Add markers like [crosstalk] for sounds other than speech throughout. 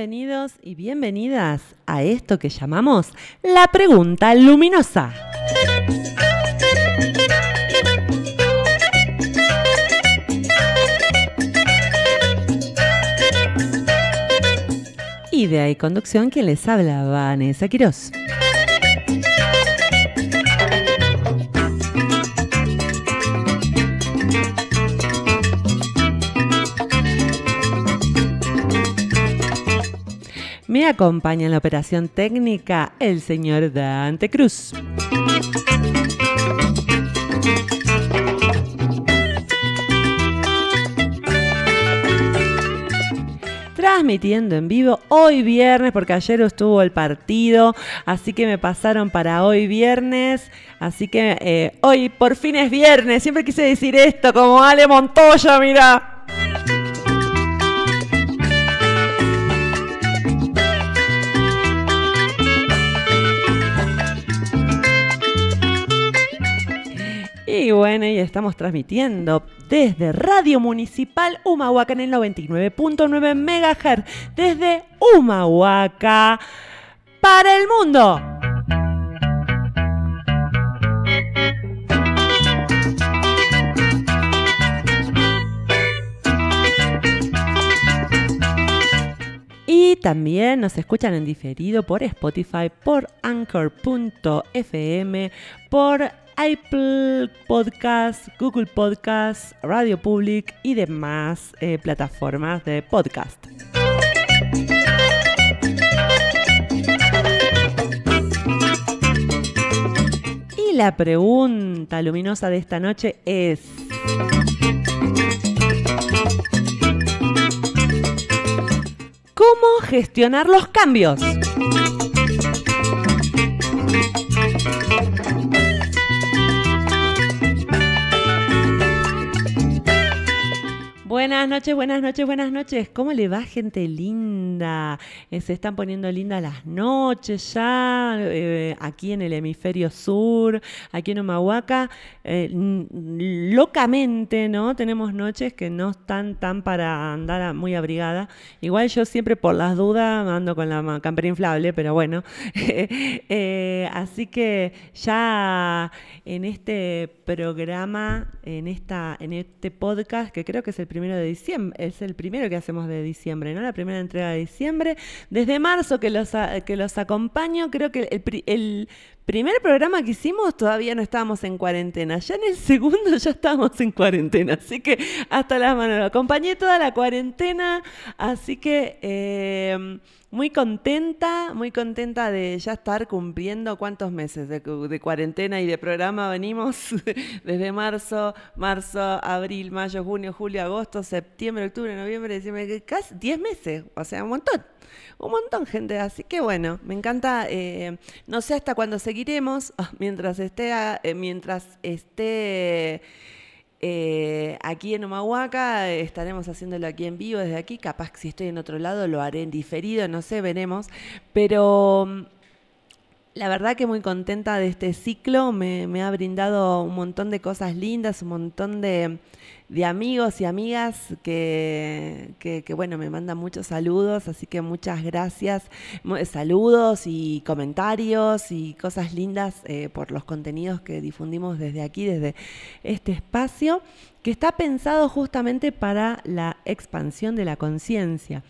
Bienvenidos y bienvenidas a esto que llamamos la pregunta luminosa. Idea y conducción quien les habla Vanessa Quiroz. Me acompaña en la operación técnica el señor Dante Cruz. transmitiendo en vivo hoy viernes, porque ayer estuvo el partido, así que me pasaron para hoy viernes, así que eh, hoy por fin es viernes, siempre quise decir esto, como Ale Montoya, mira. Y bueno, y estamos transmitiendo desde Radio Municipal Humahuaca en el 99.9 MHz, desde Humahuaca para el mundo. Y también nos escuchan en diferido por Spotify, por Anchor.fm, por Apple Podcast, Google Podcast, Radio Public y demás eh, plataformas de podcast. Y la pregunta luminosa de esta noche es... ¿Cómo gestionar los cambios? Buenas noches, buenas noches, buenas noches. ¿Cómo le va, gente linda? Eh, se están poniendo lindas las noches ya, eh, aquí en el hemisferio sur, aquí en Humahuaca. Eh, locamente, ¿no? Tenemos noches que no están tan para andar muy abrigada. Igual yo siempre por las dudas ando con la campera inflable, pero bueno. [laughs] así que ya en este programa, en, esta, en este podcast, que creo que es el primero de diciembre, es el primero que hacemos de diciembre, ¿no? La primera entrega de diciembre. Desde marzo que los, que los acompaño, creo que el, el primer programa que hicimos todavía no estábamos en cuarentena. Ya en el segundo ya estábamos en cuarentena. Así que hasta las manos. Lo acompañé toda la cuarentena. Así que eh, muy contenta, muy contenta de ya estar cumpliendo cuántos meses de, cuarentena y de programa venimos [laughs] desde marzo, marzo, abril, mayo, junio, julio, agosto, septiembre, octubre, noviembre, diciembre, casi 10 meses. O sea, un montón un montón, gente. Así que bueno, me encanta. Eh, no sé hasta cuándo seguiremos. [laughs] Ah, mientras esté, eh, mientras esté eh, aquí en Humahuaca, estaremos haciéndolo aquí en vivo desde aquí. Capaz que si estoy en otro lado lo haré en diferido, no sé, veremos. Pero mm, la verdad que muy contenta de este ciclo. me ha brindado un montón de cosas lindas, un montón de de amigos y amigas que, que, bueno, me mandan muchos saludos, así que muchas gracias. Saludos y comentarios y cosas lindas eh, por los contenidos que difundimos desde aquí, desde este espacio, que está pensado justamente para la expansión de la conciencia.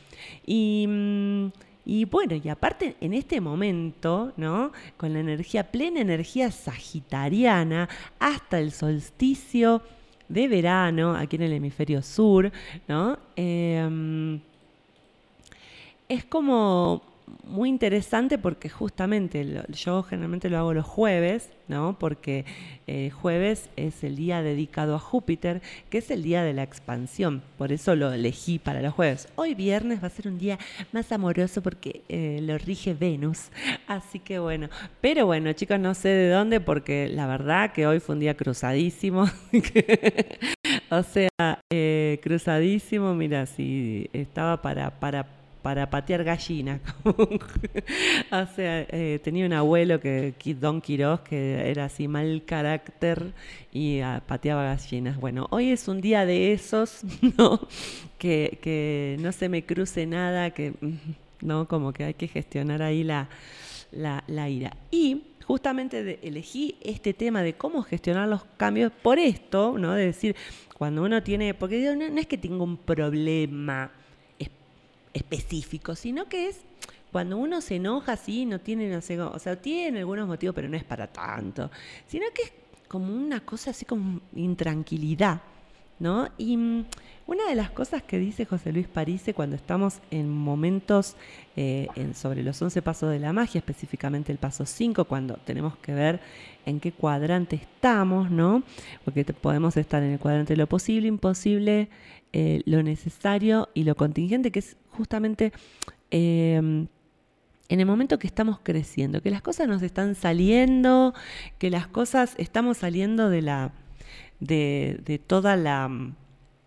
Y. Mm, y bueno, y aparte en este momento, ¿no? Con la energía, plena energía sagitariana, hasta el solsticio de verano aquí en el hemisferio sur, ¿no? Em, es como muy interesante porque justamente yo generalmente lo hago los jueves, ¿no? Porque eh, jueves es el día dedicado a Júpiter, que es el día de la expansión. Por eso lo elegí para los jueves. Hoy viernes va a ser un día más amoroso porque eh, lo rige Venus. [laughs] Así que bueno. Pero bueno, chicos, no sé de dónde porque la verdad que hoy fue un día cruzadísimo. [laughs] o sea, eh, cruzadísimo. Mira, si estaba para, para para patear gallinas. [laughs] eh, tenía un abuelo, que Don Quiroz, que era así mal carácter y ah, pateaba gallinas. Bueno, hoy es un día de esos, [laughs] ¿no? Que, que no se me cruce nada, que [laughs] ¿no? Como que hay que gestionar ahí la, la, ira. Y justamente elegí este tema de cómo gestionar los cambios por esto, ¿no? De decir, cuando uno tiene, porque no es que tenga un problema específico, sino que es cuando uno se enoja así, no tiene, o sea, tiene algunos motivos, pero no es para tanto, sino que es como una cosa así como intranquilidad, ¿no? Y mm, una de las cosas que dice José Luis Parise cuando estamos en momentos eh, sobre los 11 pasos de la magia, específicamente el paso 5, cuando tenemos que ver en qué cuadrante estamos, ¿no? Porque podemos estar en el cuadrante de lo posible, imposible, eh, lo necesario y lo contingente, que es justamente em, en el momento que estamos creciendo, que las cosas nos están saliendo, que las cosas estamos saliendo de la de, toda la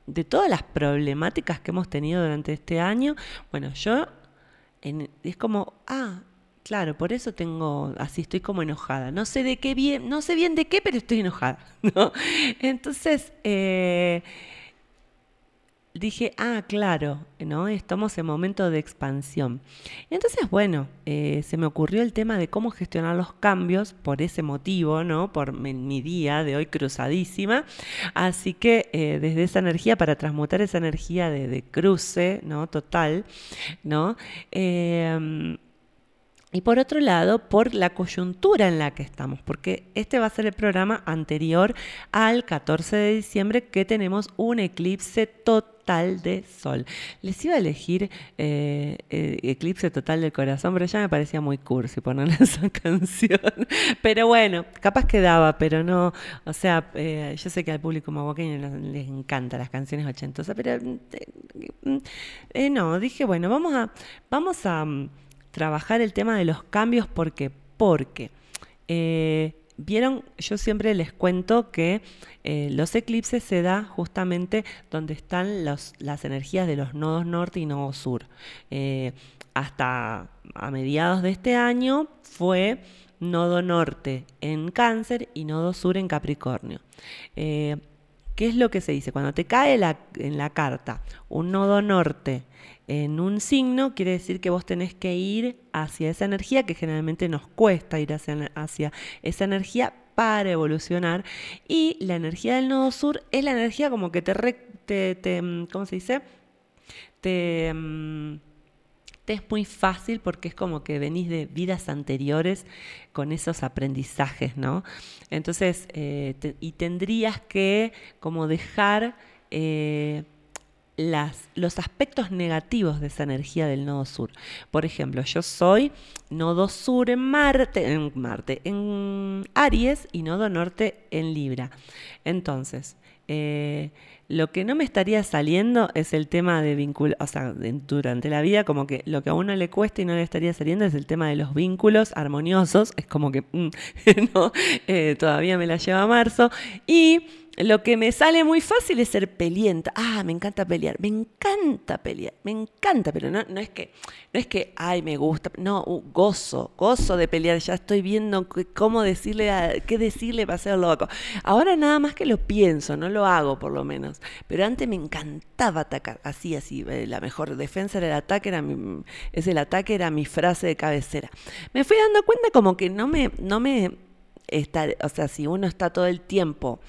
de todas las problemáticas que hemos tenido durante este año. Bueno, yo es como, ah, claro, por eso tengo, así estoy como enojada. No sé de qué bien, no sé bien de qué, pero estoy enojada. [laughs] Entonces, eh, dije, ah, claro, ¿no? Estamos en momento de expansión. Entonces, bueno, eh, se me ocurrió el tema de cómo gestionar los cambios por ese motivo, ¿no? Por mi, día de hoy cruzadísima. Así que eh, desde esa energía, para transmutar esa energía de, cruce, ¿no? Total, ¿no? Em, y por otro lado, por la coyuntura en la que estamos, porque este va a ser el programa anterior al 14 de diciembre que tenemos un eclipse total de sol. Les iba a elegir eh, eh, Eclipse Total del Corazón, pero ya me parecía muy cursi ponerle [laughs] esa canción. Pero bueno, capaz quedaba, pero no, o sea, eh, yo sé que al público mahuaqueño les encantan las canciones ochentosas, pero no, dije, bueno, vamos a, vamos a trabajar el tema de los cambios. ¿Por qué? Porque, eh, vieron, yo siempre les cuento que eh, los eclipses se da justamente donde están los, las energías de los nodos norte y nodo sur. Eh, hasta a mediados de este año fue nodo norte en cáncer y nodo sur en Capricornio. ¿Qué es lo que se dice? Cuando te cae en la carta un nodo norte en un signo, quiere decir que vos tenés que ir hacia esa energía, que generalmente nos cuesta ir hacia, esa energía para evolucionar. Y la energía del nodo sur es la energía como que te, te, mm, ¿cómo se dice? Te, mm, te, es muy fácil porque es como que venís de vidas anteriores con esos aprendizajes, ¿no? Entonces, eh, y tendrías que como dejar... Eh, las, los aspectos negativos de esa energía del nodo sur. Por ejemplo, yo soy nodo sur en Marte, en Marte, en Aries y nodo norte en Libra. Entonces, eh, lo que no me estaría saliendo es el tema de vínculos, o sea, durante la vida, como que lo que a uno le cuesta y no le estaría saliendo es el tema de los vínculos armoniosos. Es como que mm, [laughs] eh, todavía me la lleva marzo. Y lo que me sale muy fácil es ser pelienta. Ah, me encanta pelear, me encanta pelear, me encanta, pero no, no es que, no es que, ay, me gusta, no, uh, gozo, gozo de pelear, ya estoy viendo cómo decirle, qué decirle para hacerlo loco. Ahora nada más que lo pienso, no lo hago por lo menos, pero antes me encantaba atacar, así, así, eh, la mejor defensa era el ataque, era mi, es el ataque, era mi frase de cabecera. Me fui dando cuenta como que no me, no me, está, o sea, si uno está todo el tiempo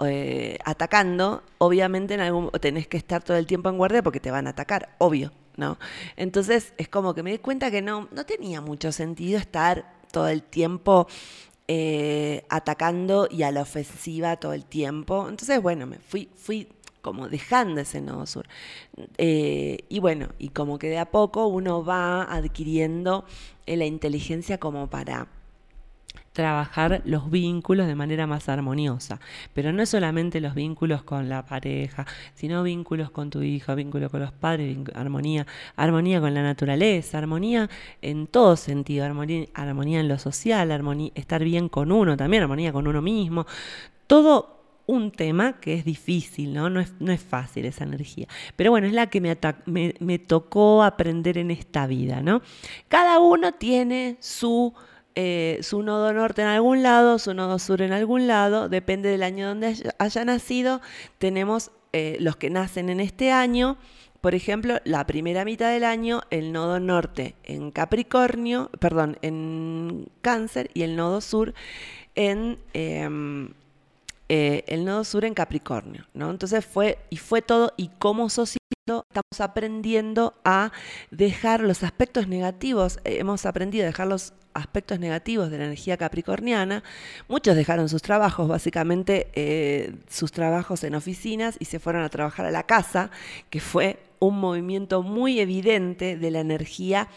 eh, atacando, obviamente en algún, tenés que estar todo el tiempo en guardia porque te van a atacar, obvio, ¿no? Entonces es como que me di cuenta que no, no tenía mucho sentido estar todo el tiempo eh, atacando y a la ofensiva todo el tiempo. Entonces, bueno, me fui, fui como dejando ese nodo sur. Eh, y bueno, y como que de a poco uno va adquiriendo la inteligencia como para trabajar los vínculos de manera más armoniosa. Pero no es solamente los vínculos con la pareja, sino vínculos con tu hijo, vínculos con los padres, armonía, armonía con la naturaleza, armonía en todo sentido, armonía, armonía en lo social, armonía, estar bien con uno también, armonía con uno mismo. Todo un tema que es difícil, ¿no? No es, no es fácil esa energía. Pero bueno, es la que me, me, me tocó aprender en esta vida, ¿no? Cada uno tiene su eh, su nodo norte en algún lado, su nodo sur en algún lado, depende del año donde haya, nacido. Tenemos eh, los que nacen en este año, por ejemplo, la primera mitad del año, el nodo norte en Capricornio, perdón, en Cáncer y el nodo sur en em, eh, el nodo sur en Capricornio, ¿no? Entonces fue, y fue todo, y como sociedad estamos aprendiendo a dejar los aspectos negativos, hemos aprendido a dejar los aspectos negativos de la energía capricorniana. Muchos dejaron sus trabajos, básicamente eh, sus trabajos en oficinas y se fueron a trabajar a la casa, que fue un movimiento muy evidente de la energía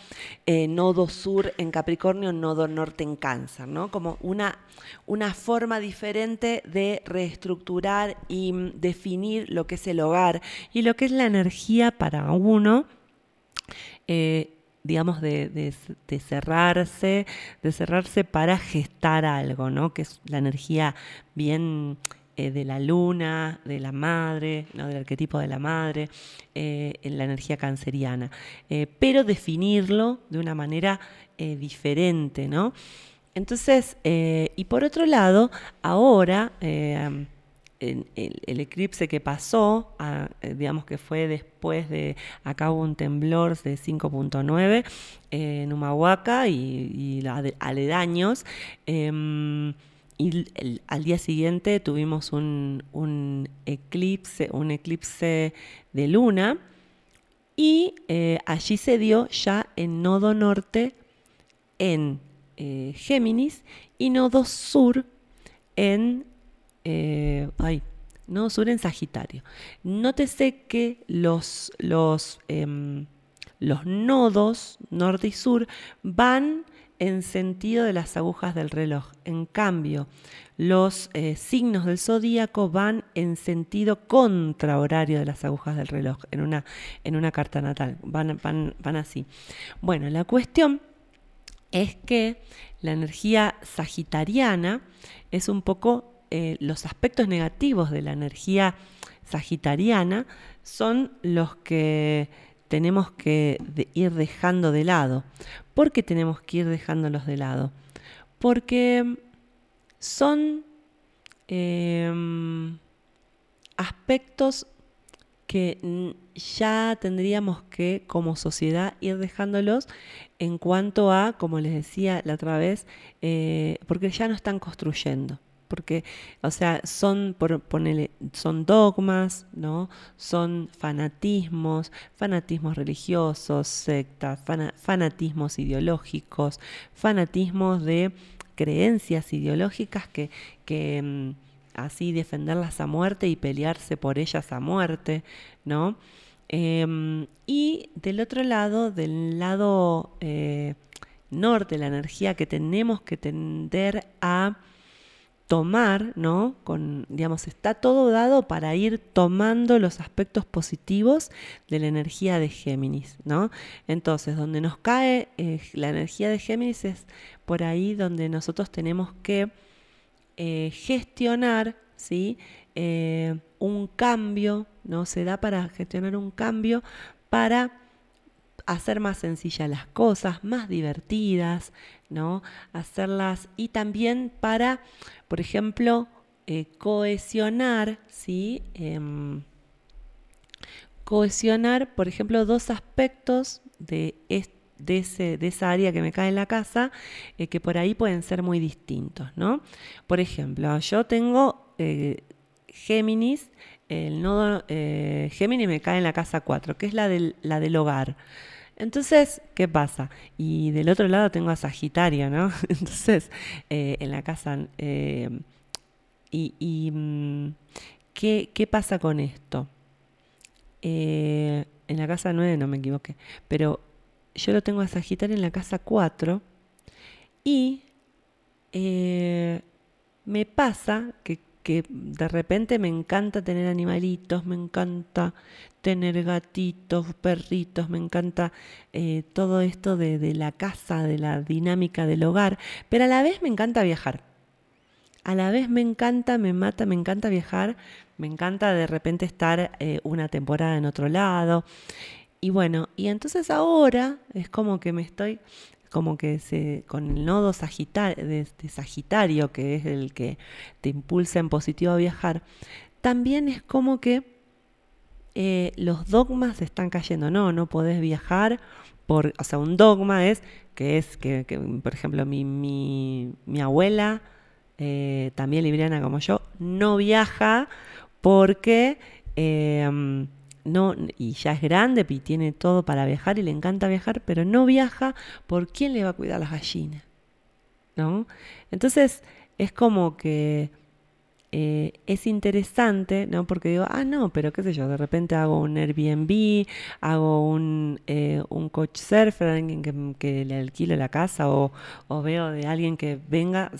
eh, nodo sur en Capricornio, nodo norte en Cáncer, ¿no? Como una, una forma diferente de reestructurar y mm, definir lo que es el hogar y lo que es la energía para uno. Eh, digamos, de, de, cerrarse, de cerrarse para gestar algo, ¿no? Que es la energía bien eh, de la luna, de la madre, ¿no? del arquetipo de la madre, eh, en la energía canceriana, eh, pero definirlo de una manera diferente, ¿no? Entonces, y por otro lado, ahora, el, eclipse que pasó, digamos que fue después de, acá un temblor de 5.9 en Humahuaca y, y aledaños, em, y al día siguiente tuvimos un, eclipse, un eclipse de luna y eh, allí se dio ya en nodo norte en eh, Géminis y nodo sur en eh, ay, nodo sur en Sagitario. Nótese que los, los, em, los nodos norte y sur van en sentido de las agujas del reloj. En cambio, los eh, signos del zodíaco van en sentido contrahorario de las agujas del reloj, en una, en una carta natal. Van, van, así. Bueno, la cuestión es que la energía sagitariana es un poco eh, los aspectos negativos de la energía sagitariana son los que tenemos que ir dejando de lado. ¿Por qué tenemos que ir dejándolos de lado? Porque son em, aspectos que ya tendríamos que como sociedad ir dejándolos en cuanto a, como les decía la otra vez, eh, porque ya no están construyendo porque, o sea, son, por son dogmas, ¿no? Son fanatismos, fanatismos religiosos, sectas, fanatismos ideológicos, fanatismos de creencias ideológicas que, que mm, así defenderlas a muerte y pelearse por ellas a muerte, ¿no? Em, y del otro lado, del lado eh, norte, la energía que tenemos que tender a tomar, ¿no? Con, digamos, está todo dado para ir tomando los aspectos positivos de la energía de Géminis, ¿no? Entonces, donde nos cae eh, la energía de Géminis es por ahí donde nosotros tenemos que eh, gestionar, ¿sí? Eh, un cambio, ¿no? Se da para gestionar un cambio para hacer más sencillas las cosas, más divertidas, ¿no? Hacerlas y también para, por ejemplo, eh, cohesionar, ¿sí? Em, cohesionar, por ejemplo, dos aspectos de, de, ese, de, esa área que me cae en la casa, eh, que por ahí pueden ser muy distintos, ¿no? Por ejemplo, yo tengo eh, Géminis, el nodo Géminis me cae en la casa 4, que es la del, la del hogar. Entonces, ¿qué pasa? Y del otro lado tengo a Sagitario, ¿no? [laughs] Entonces, eh, en la casa... Eh, y, mm, ¿qué, pasa con esto? Eh, en la casa 9 no me equivoqué, pero yo lo tengo a Sagitario en la casa 4 y me pasa que que de repente me encanta tener animalitos, me encanta tener gatitos, perritos, me encanta eh, todo esto de, la casa, de la dinámica del hogar, pero a la vez me encanta viajar. A la vez me encanta, me mata, me encanta viajar, me encanta de repente estar eh, una temporada en otro lado. Y bueno, y entonces ahora es como que me estoy como que se, con el nodo de, Sagitario, que es el que te impulsa en positivo a viajar, también es como que eh, los dogmas están cayendo. No, no podés viajar por, o sea, un dogma es que es que, por ejemplo, mi, mi, mi abuela, eh, también libriana como yo, no viaja porque em, no, y ya es grande y tiene todo para viajar y le encanta viajar, pero no viaja por quién le va a cuidar las gallinas. ¿No? Entonces es como que eh, es interesante, ¿no? Porque digo, ah, no, pero qué sé yo, de repente hago un Airbnb, hago un, eh, un coach surfer, alguien que, le alquilo la casa o, veo de alguien que venga,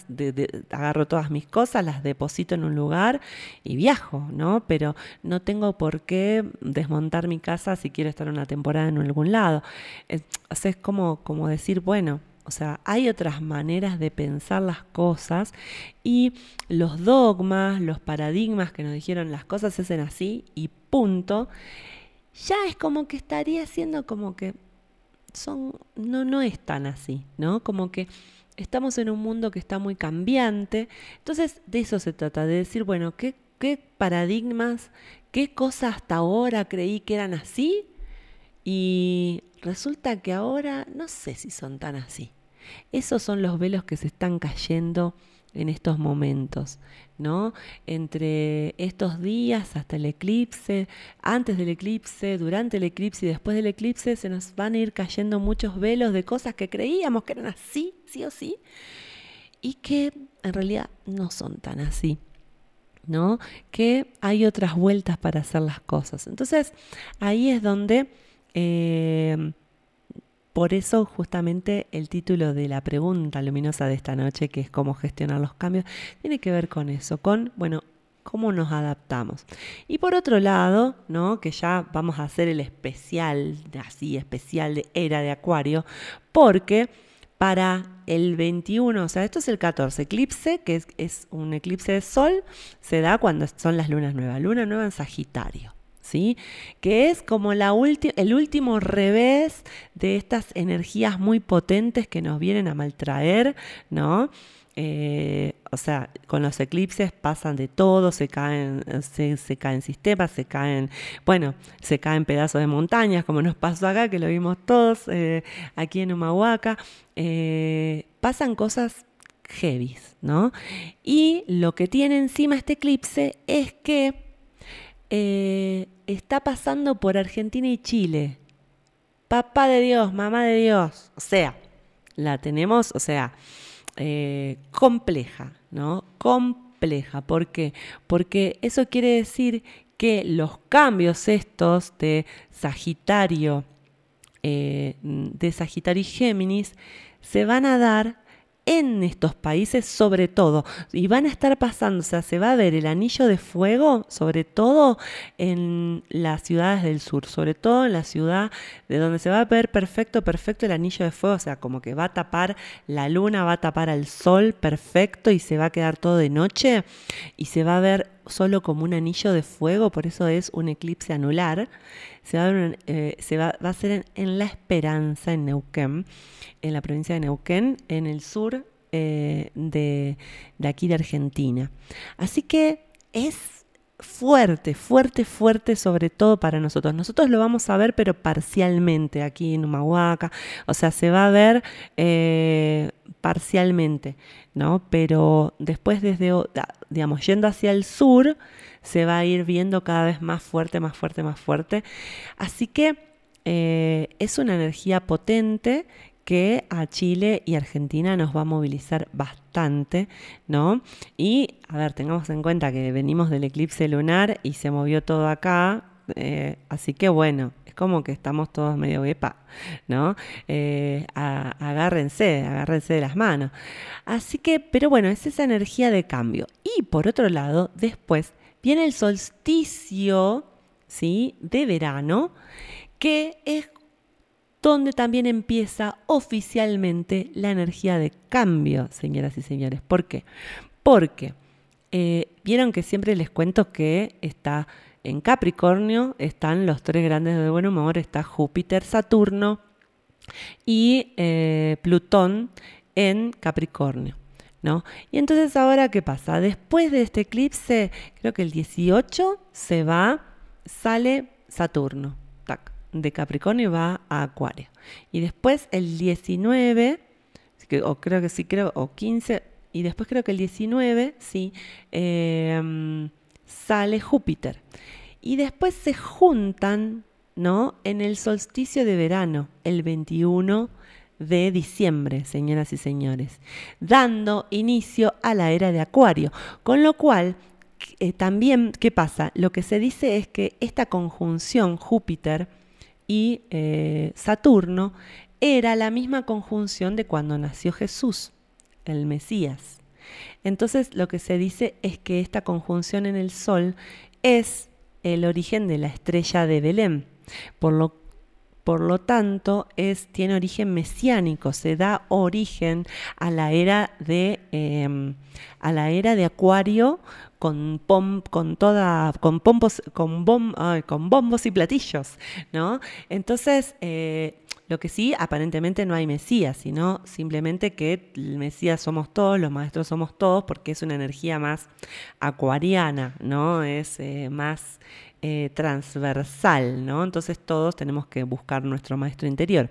agarro todas mis cosas, las deposito en un lugar y viajo, ¿no? Pero no tengo por qué desmontar mi casa si quiero estar una temporada en algún lado. o es como, como decir, bueno, o sea, hay otras maneras de pensar las cosas y los dogmas, los paradigmas que nos dijeron las cosas se hacen así y punto, ya es como que estaría siendo como que son no no es tan así, ¿no? Como que estamos en un mundo que está muy cambiante. Entonces, de eso se trata, de decir, bueno, ¿qué, qué paradigmas, qué cosas hasta ahora creí que eran así? Y resulta que ahora no sé si son tan así. Esos son los velos que se están cayendo en estos momentos, ¿no? Entre estos días hasta el eclipse, antes del eclipse, durante el eclipse y después del eclipse, se nos van a ir cayendo muchos velos de cosas que creíamos que eran así, sí o sí, y que en realidad no son tan así. ¿no? Que hay otras vueltas para hacer las cosas. Entonces, ahí es donde eh, por eso justamente el título de la pregunta luminosa de esta noche, que es cómo gestionar los cambios, tiene que ver con eso, con, bueno, cómo nos adaptamos. Y por otro lado, ¿no? que ya vamos a hacer el especial, así especial de era de Acuario, porque para el 21, o sea, esto es el 14, eclipse, que es, es un eclipse de sol, se da cuando son las lunas nuevas, luna nueva en Sagitario. Que es como la el último revés de estas energías muy potentes que nos vienen a maltraer, ¿no? Eh, o sea, con los eclipses pasan de todo, se caen, se, caen sistemas, se caen, bueno, se caen pedazos de montañas, como nos pasó acá, que lo vimos todos eh, aquí en Humahuaca. Eh, pasan cosas heavy, ¿no? Y lo que tiene encima este eclipse es que eh, está pasando por Argentina y Chile. Papá de Dios, mamá de Dios. O sea, la tenemos, o sea, eh, compleja, ¿no? Compleja. ¿Por qué? Porque eso quiere decir que los cambios estos de Sagitario, eh, de Sagitario y Géminis, se van a dar en estos países sobre todo. Y van a estar pasando, o sea, se va a ver el anillo de fuego sobre todo en las ciudades del sur, sobre todo en la ciudad de donde se va a ver perfecto, perfecto el anillo de fuego, o sea, como que va a tapar la luna, va a tapar al sol perfecto y se va a quedar todo de noche y se va a ver solo como un anillo de fuego, por eso es un eclipse anular. Se va a, eh, hacer en, La Esperanza, en Neuquén, en la provincia de Neuquén, en el sur eh, de aquí de Argentina. Así que es fuerte, fuerte, fuerte, sobre todo para nosotros. Nosotros lo vamos a ver, pero parcialmente aquí en Humahuaca, o sea, se va a ver eh, parcialmente, ¿no? Pero después desde, digamos, yendo hacia el sur, se va a ir viendo cada vez más fuerte, más fuerte, más fuerte. Así que eh, es una energía potente que a Chile y Argentina nos va a movilizar bastante, ¿no? Y, a ver, tengamos en cuenta que venimos del eclipse lunar y se movió todo acá, eh, así que bueno, es como que estamos todos medio bepa, ¿no? Eh, agárrense, agárrense de las manos. Así que, pero bueno, es esa energía de cambio. Y por otro lado, después viene el solsticio, ¿sí? De verano, que es donde también empieza oficialmente la energía de cambio, señoras y señores. ¿Por qué? Porque eh, vieron que siempre les cuento que está en Capricornio, están los tres grandes de buen humor, está Júpiter, Saturno y eh, Plutón en Capricornio. ¿No? Y entonces ahora, ¿qué pasa? Después de este eclipse, creo que el 18 se va, sale Saturno. De Capricornio va a Acuario. Y después el 19, o creo que sí, creo, o 15, y después creo que el 19, sí, em, sale Júpiter. Y después se juntan, ¿no? En el solsticio de verano, el 21 de diciembre, señoras y señores, dando inicio a la era de Acuario. Con lo cual, eh, también, ¿qué pasa? Lo que se dice es que esta conjunción Júpiter y eh, Saturno era la misma conjunción de cuando nació Jesús, el Mesías. Entonces lo que se dice es que esta conjunción en el Sol es el origen de la estrella de Belén. Por lo por lo tanto, es, tiene origen mesiánico, se da origen a la era de, em, a la era de Acuario con, con toda, con, pompos, con, con bombos y platillos, ¿no? Entonces, eh, lo que sí, aparentemente no hay Mesías, sino simplemente que el Mesías somos todos, los maestros somos todos, porque es una energía más acuariana, ¿no? Es eh, más eh, transversal, ¿no? Entonces todos tenemos que buscar nuestro maestro interior.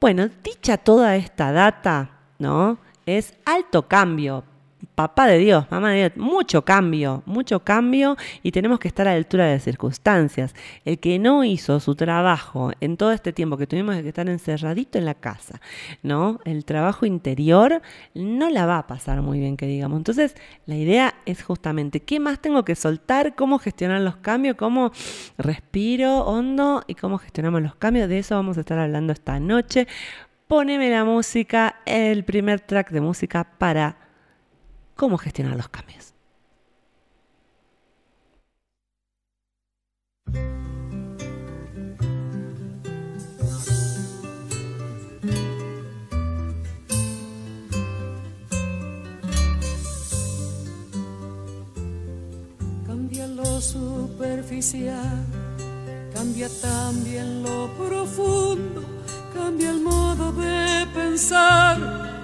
Bueno, dicha toda esta data, ¿no? Es alto cambio, papá de Dios, mamá de Dios, mucho cambio, mucho cambio y tenemos que estar a la altura de las circunstancias. El que no hizo su trabajo en todo este tiempo que tuvimos que estar encerradito en la casa, ¿no? El trabajo interior no la va a pasar muy bien, que digamos. Entonces, la idea es justamente, ¿qué más tengo que soltar? ¿Cómo gestionar los cambios? ¿Cómo respiro hondo? ¿Y cómo gestionamos los cambios? De eso vamos a estar hablando esta noche. Poneme la música, el primer track de música para cómo gestionar los cambios. Cambia lo superficial, cambia también lo profundo, cambia el modo de pensar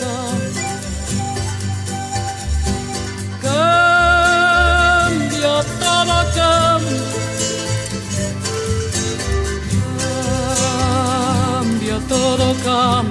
cambia cambia, todo cambia.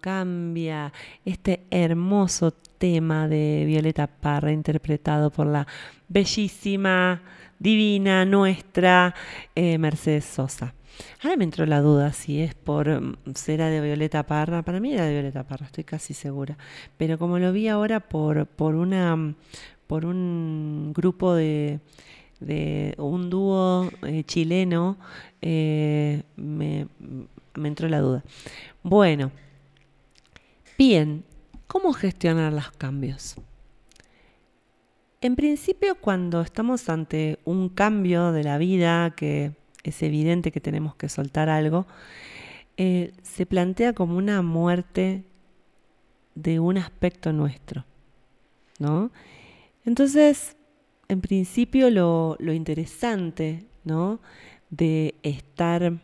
cambia. Este hermoso tema de Violeta Parra, interpretado por la bellísima, divina, nuestra eh, Mercedes Sosa. Ahora me entró la duda si es por mm, será de Violeta Parra. Para mí era de Violeta Parra, estoy casi segura. Pero como lo vi ahora por, por una por un grupo de, de un dúo eh, chileno, eh, me, me entró la duda. Bueno, bien, ¿cómo gestionar los cambios? En principio, cuando estamos ante un cambio de la vida, que es evidente que tenemos que soltar algo, eh, se plantea como una muerte de un aspecto nuestro, ¿no? Entonces, en principio, lo, lo interesante, ¿no? De estar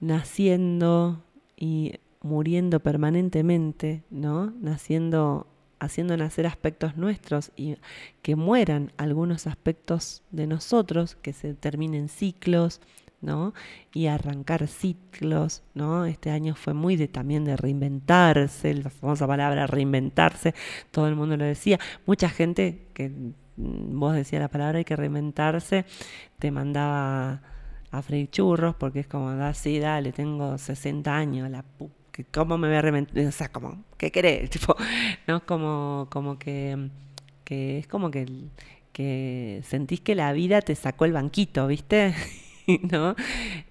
naciendo y muriendo permanentemente, ¿no? Naciendo, haciendo nacer aspectos nuestros y que mueran algunos aspectos de nosotros, que se terminen ciclos, ¿no? Y arrancar ciclos, ¿no? Este año fue muy de también de reinventarse, la famosa palabra reinventarse, todo el mundo lo decía, mucha gente que mm, vos decías la palabra hay que reinventarse, te mandaba a freír churros porque es como, da, sí, dale, tengo 60 años, la pu- que ¿cómo me voy a reinventar? O sea, como, ¿qué querés? [laughs] Tipo, ¿no? Como, como que, que es como que, que sentís que la vida te sacó el banquito, ¿viste? [laughs] ¿No?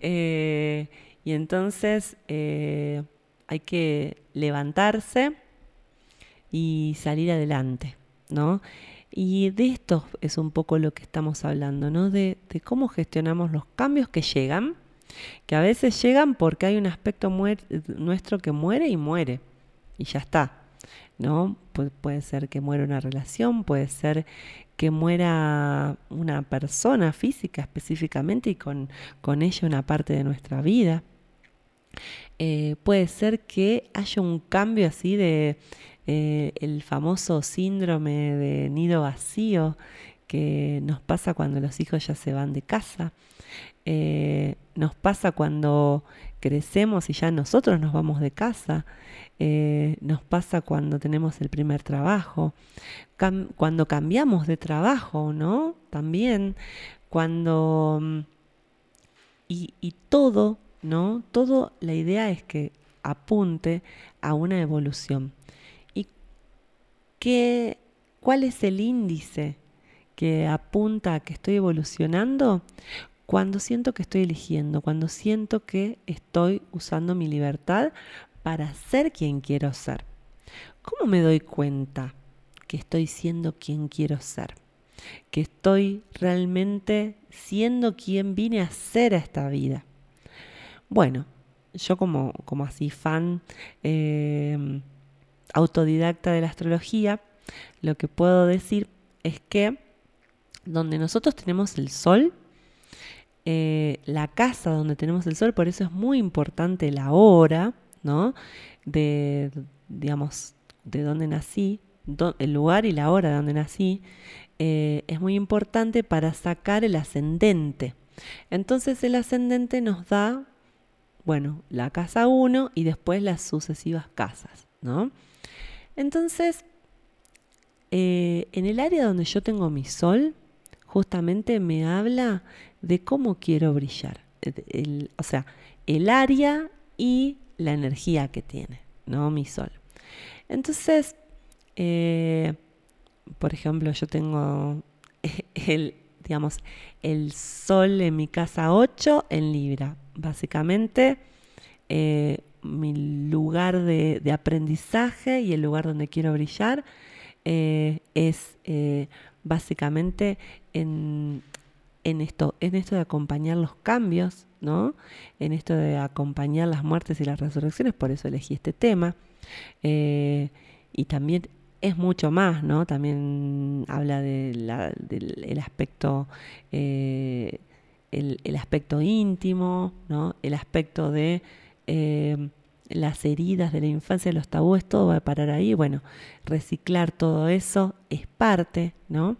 Eh, y entonces eh, hay que levantarse y salir adelante, ¿no? Y de esto es un poco lo que estamos hablando, ¿no? De, de cómo gestionamos los cambios que llegan, que a veces llegan porque hay un aspecto nuestro que muere y muere, y ya está, ¿no? Pu- puede ser que muera una relación, puede ser que muera una persona física específicamente y con, con ella una parte de nuestra vida. Eh, puede ser que haya un cambio así de eh, el famoso síndrome de nido vacío que nos pasa cuando los hijos ya se van de casa. Eh, nos pasa cuando crecemos y ya nosotros nos vamos de casa. Eh, nos pasa cuando tenemos el primer trabajo. Cuando cambiamos de trabajo, ¿no? También cuando... mm, Y, y todo, ¿no? Todo, la idea es que apunte a una evolución. ¿Y qué, cuál es el índice que apunta a que estoy evolucionando? Cuando siento que estoy eligiendo, cuando siento que estoy usando mi libertad para ser quien quiero ser. ¿Cómo me doy cuenta que estoy siendo quien quiero ser? Que estoy realmente siendo quien vine a ser a esta vida. Bueno, yo como, como así fan eh, autodidacta de la astrología, lo que puedo decir es que donde nosotros tenemos el sol, eh, la casa donde tenemos el sol, por eso es muy importante la hora, ¿no? De, digamos, de dónde nací, el lugar y la hora de donde nací, eh, es muy importante para sacar el ascendente. Entonces el ascendente nos da, bueno, la casa 1 y después las sucesivas casas, ¿no? Entonces, eh, en el área donde yo tengo mi sol, justamente me habla de cómo quiero brillar. o sea, el área y la energía que tiene, ¿no? Mi sol. Entonces, eh, por ejemplo, yo tengo [laughs] el, digamos, el sol en mi casa 8 en Libra. Básicamente, eh, mi lugar de, aprendizaje y el lugar donde quiero brillar eh, es básicamente en, esto, en esto de acompañar los cambios, ¿no? En esto de acompañar las muertes y las resurrecciones, por eso elegí este tema. y también es mucho más, ¿no? También habla del aspecto, eh, el, aspecto íntimo, ¿no? El aspecto de eh, las heridas de la infancia, los tabúes, todo va a parar ahí. Bueno, reciclar todo eso es parte, ¿no?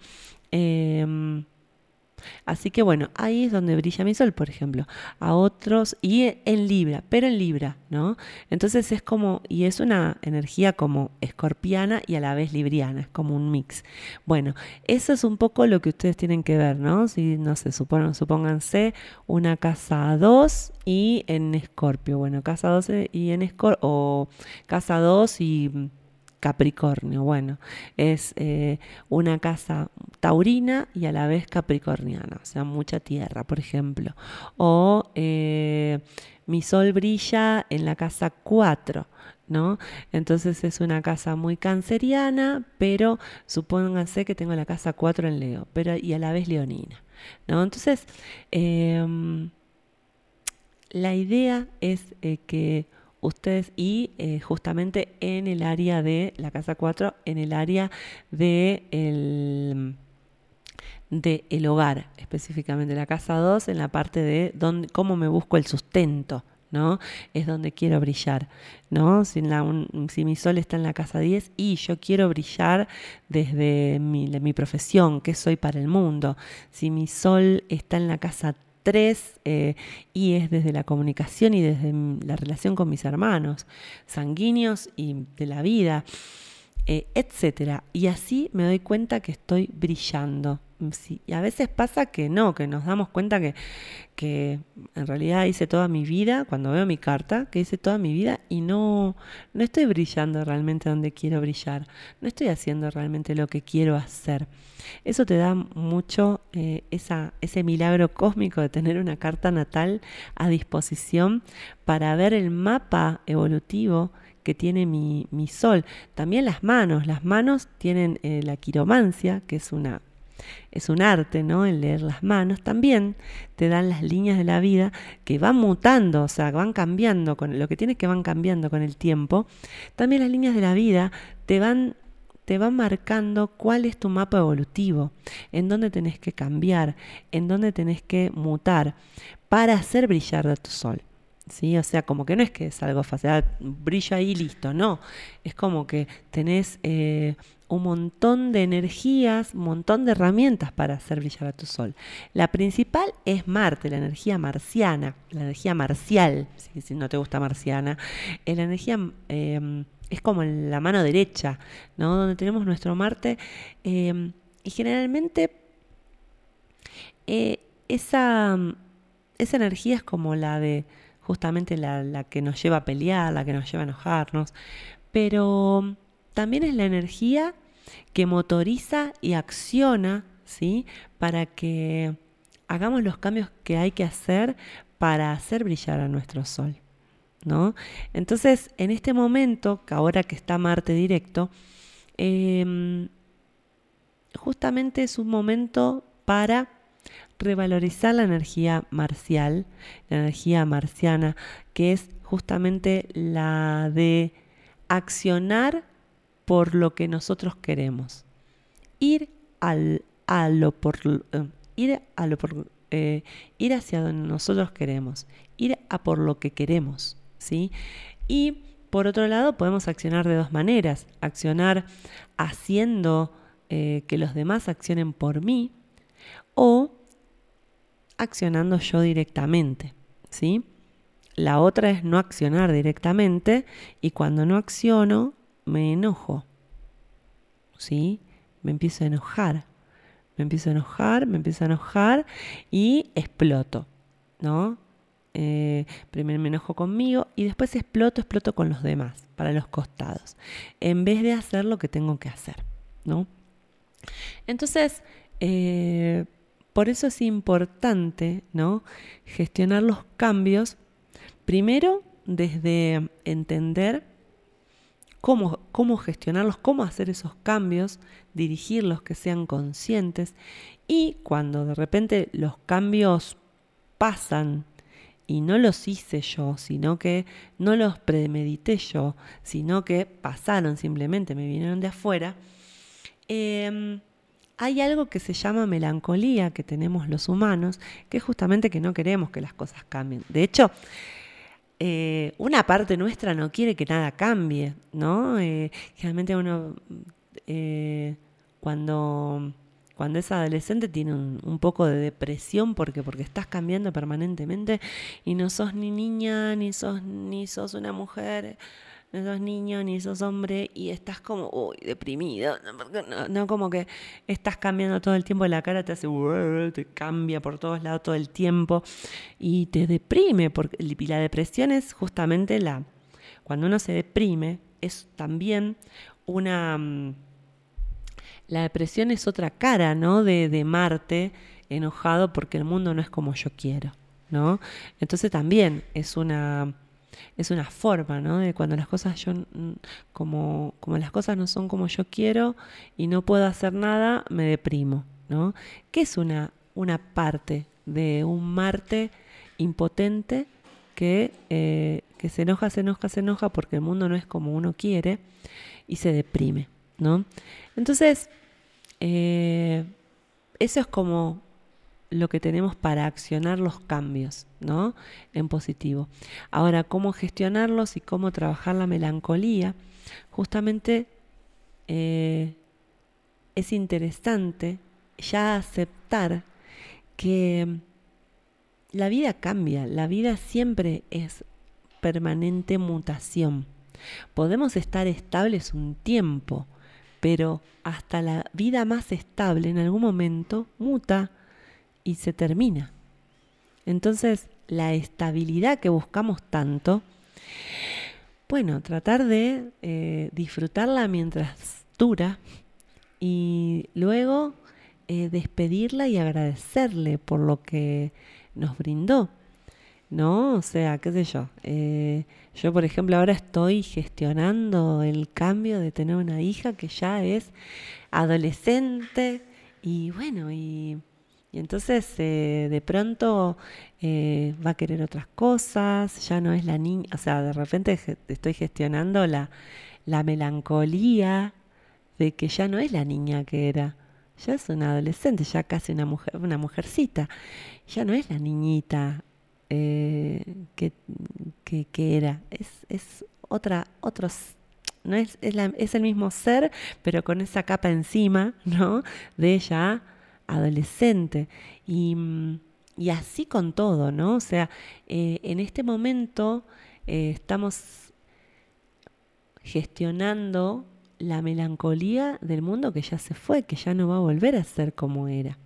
Así que bueno, ahí es donde brilla mi sol, por ejemplo. A otros, y en Libra, pero en Libra, ¿no? Entonces es como, y es una energía como escorpiana y a la vez libriana, es como un mix. Bueno, eso es un poco lo que ustedes tienen que ver, ¿no? Si, no sé, supongan, supónganse una casa 2 y en Escorpio. Bueno, casa 12 y en Escorpio, o casa 2 y Capricornio. Bueno, es eh, una casa taurina y a la vez capricorniana, o sea, mucha tierra, por ejemplo. O eh, mi sol brilla en la casa 4. ¿No? Entonces es una casa muy canceriana, pero supónganse que tengo la casa 4 en Leo, pero y a la vez leonina, ¿no? Entonces, em, la idea es eh, que ustedes y eh, justamente en el área de la casa 4, en el área de el, de el hogar, específicamente la casa 2, en la parte de dónde, cómo me busco el sustento. ¿no? Es donde quiero brillar, ¿no? Si, mi sol está en la casa 10 y yo quiero brillar desde mi, mi profesión, que soy para el mundo. Si mi sol está en la casa tres, eh, y es desde la comunicación y desde la relación con mis hermanos, sanguíneos y de la vida, eh, etcétera. Y así me doy cuenta que estoy brillando. Y a veces pasa que no, que nos damos cuenta que, que en realidad hice toda mi vida, cuando veo mi carta, que hice toda mi vida y no, no estoy brillando realmente donde quiero brillar, no estoy haciendo realmente lo que quiero hacer. Eso te da mucho eh, ese milagro cósmico de tener una carta natal a disposición para ver el mapa evolutivo que tiene mi, mi sol. También las manos. Las manos tienen eh, la quiromancia, que es una es un arte, ¿no? El leer las manos. También te dan las líneas de la vida que van mutando, o sea, van cambiando, con, lo que tienes que van cambiando con el tiempo. También las líneas de la vida te van te va marcando cuál es tu mapa evolutivo, en dónde tenés que cambiar, en dónde tenés que mutar para hacer brillar a tu sol. ¿Sí? O sea, como que no es que es algo fácil, ah, brilla ahí listo, no. Es como que tenés eh, un montón de energías, un montón de herramientas para hacer brillar a tu sol. La principal es Marte, la energía marciana, la energía marcial, si, no te gusta marciana, la energía em, es como la mano derecha, ¿no? Donde tenemos nuestro Marte. Y generalmente eh, esa, esa energía es como la de justamente la, que nos lleva a pelear, la que nos lleva a enojarnos, pero también es la energía que motoriza y acciona, ¿sí? Para que hagamos los cambios que hay que hacer para hacer brillar a nuestro sol. ¿no? Entonces, en este momento, que ahora que está Marte directo, em, justamente es un momento para revalorizar la energía marcial, la energía marciana, que es justamente la de accionar por lo que nosotros queremos. Ir al, a lo por, eh, ir a lo por eh, ir hacia donde nosotros queremos, ir a por lo que queremos, ¿sí? Y por otro lado, podemos accionar de dos maneras. Accionar haciendo eh, que los demás accionen por mí o accionando yo directamente, ¿sí? La otra es no accionar directamente y cuando no acciono me enojo, ¿sí? Me empiezo a enojar, me empiezo a enojar, me empiezo a enojar y exploto, ¿no? Eh, primero me enojo conmigo y después exploto, exploto con los demás, para los costados, en vez de hacer lo que tengo que hacer, ¿no? Entonces, eh, por eso es importante, ¿no? Gestionar los cambios, primero desde entender cómo, cómo gestionarlos, cómo hacer esos cambios, dirigirlos que sean conscientes y cuando de repente los cambios pasan y no los hice yo, sino que no los premedité yo, sino que pasaron simplemente, me vinieron de afuera, em, hay algo que se llama melancolía que tenemos los humanos, que es justamente que no queremos que las cosas cambien. De hecho, eh, una parte nuestra no quiere que nada cambie, ¿no? Eh, generalmente uno, eh, cuando cuando es adolescente tiene un, poco de depresión porque, porque estás cambiando permanentemente y no sos ni niña, ni sos, ni sos una mujer, no sos niño, ni sos hombre y estás como, uy, deprimido. No, como que estás cambiando todo el tiempo la cara, te hace, te cambia por todos lados todo el tiempo y te deprime. Porque, y la depresión es justamente la, cuando uno se deprime, es también una mm, la depresión es otra cara, ¿no? De, de Marte enojado porque el mundo no es como yo quiero, ¿no? Entonces también es una es una forma, ¿no? De cuando las cosas yo como como las cosas no son como yo quiero y no puedo hacer nada, me deprimo, ¿no? Que es una una parte de un Marte impotente que, eh, que se enoja, se enoja, se enoja porque el mundo no es como uno quiere y se deprime, ¿no? Entonces, eh, eso es como lo que tenemos para accionar los cambios, ¿no? En positivo. Ahora, cómo gestionarlos y cómo trabajar la melancolía, justamente eh, es interesante ya aceptar que la vida cambia, la vida siempre es permanente mutación. Podemos estar estables un tiempo, pero hasta la vida más estable en algún momento muta y se termina. Entonces, la estabilidad que buscamos tanto, bueno, tratar de eh, disfrutarla mientras dura y luego eh, despedirla y agradecerle por lo que nos brindó. ¿no? O sea, qué sé yo. Eh, yo, por ejemplo, ahora estoy gestionando el cambio de tener una hija que ya es adolescente y bueno, y, entonces eh, de pronto eh, va a querer otras cosas, ya no es la niña, o sea, de repente estoy gestionando la, la melancolía de que ya no es la niña que era. Ya es una adolescente, ya casi una mujer, una mujercita. Ya no es la niñita eh, que, que, era. Es, es otra, otros, no es, es, la, es, el mismo ser, pero con esa capa encima, ¿no? De ella adolescente. Y, y así con todo, ¿no? O sea, eh, en este momento eh, estamos gestionando la melancolía del mundo que ya se fue, que ya no va a volver a ser como era.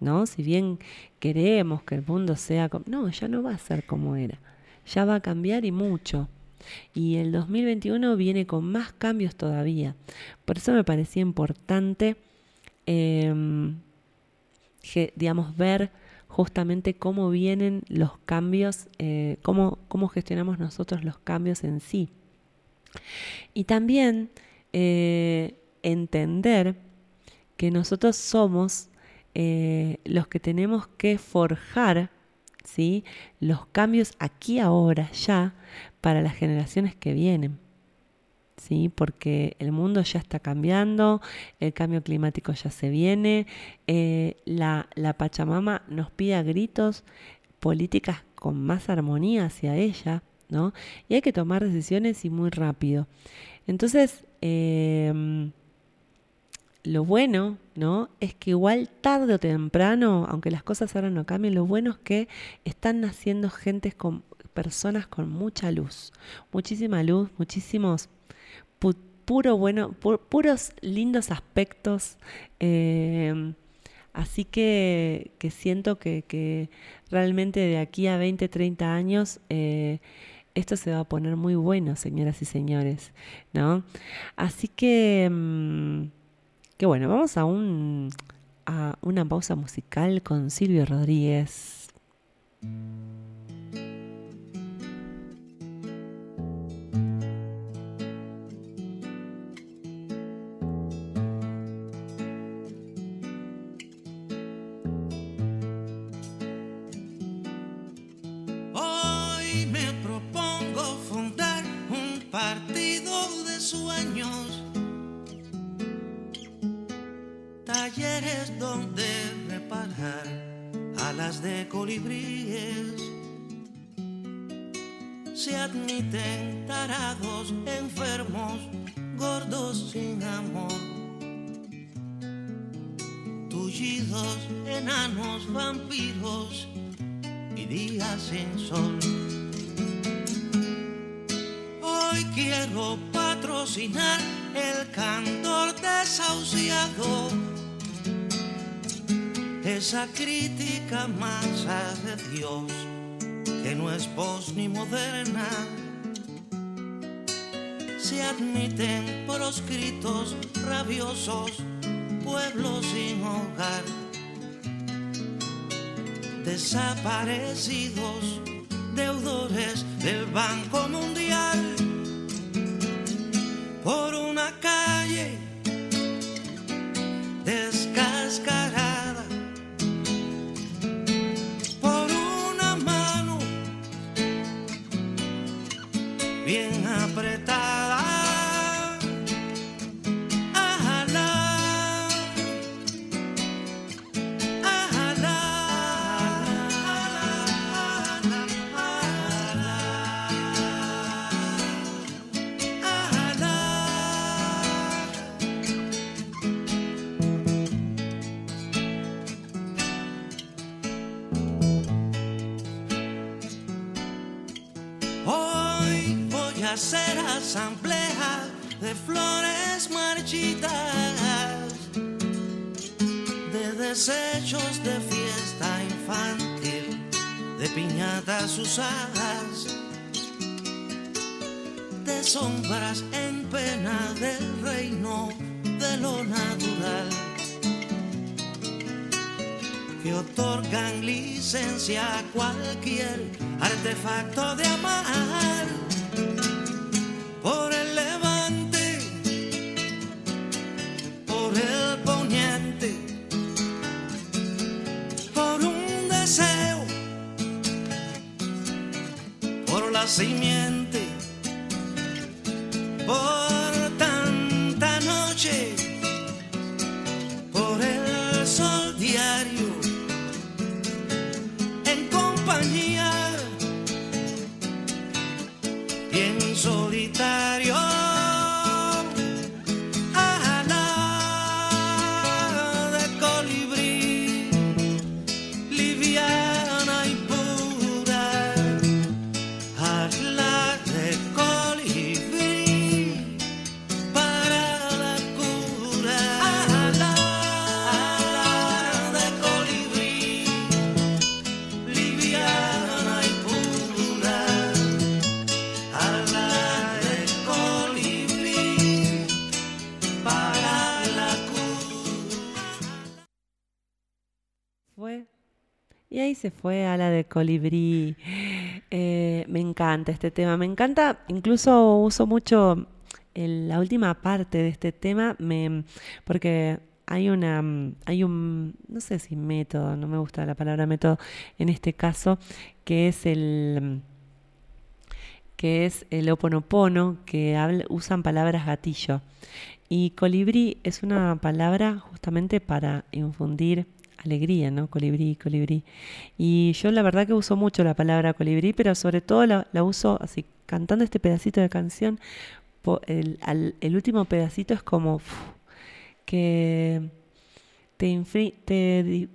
¿no? Si bien queremos que el mundo sea como... No, ya no va a ser como era. Ya va a cambiar y mucho. Y el 2021 viene con más cambios todavía. Por eso me parecía importante, em, digamos, ver justamente cómo vienen los cambios, eh, cómo, cómo, gestionamos nosotros los cambios en sí. Y también eh, entender que nosotros somos eh, los que tenemos que forjar ¿sí? los cambios aquí ahora, ya, para las generaciones que vienen. ¿Sí? porque el mundo ya está cambiando, el cambio climático ya se viene, eh, la, la Pachamama nos pide a gritos políticas con más armonía hacia ella, ¿no? Y hay que tomar decisiones y muy rápido. Entonces, em, lo bueno, ¿no? Es que igual tarde o temprano, aunque las cosas ahora no cambien, lo bueno es que están naciendo gentes con personas con mucha luz, muchísima luz, muchísimos puro bueno, puros lindos aspectos. Em, así que, siento que, realmente de aquí a 20, 30 años eh, esto se va a poner muy bueno, señoras y señores, ¿no? Así que, mm, que bueno, vamos a, un, a una pausa musical con Silvio Rodríguez. Proscritos rabiosos, pueblos sin hogar, desaparecidos, deudores del Banco Mundial, hacer asamblea de flores marchitas, de desechos de fiesta infantil, de piñatas usadas, de sombras en pena del reino de lo natural que otorgan licencia a cualquier artefacto de amar se fue a la de colibrí. Eh, me encanta este tema, me encanta, incluso uso mucho la última parte de este tema, me, porque hay una, hay un, no sé si método, no me gusta la palabra método en este caso, que es el que es el oponopono, que usan palabras gatillo. Y colibrí es una palabra justamente para infundir alegría, ¿no? Colibrí, colibrí. Y yo la verdad que uso mucho la palabra colibrí, pero sobre todo la, uso así, cantando este pedacito de canción. El, el último pedacito es como que te, te,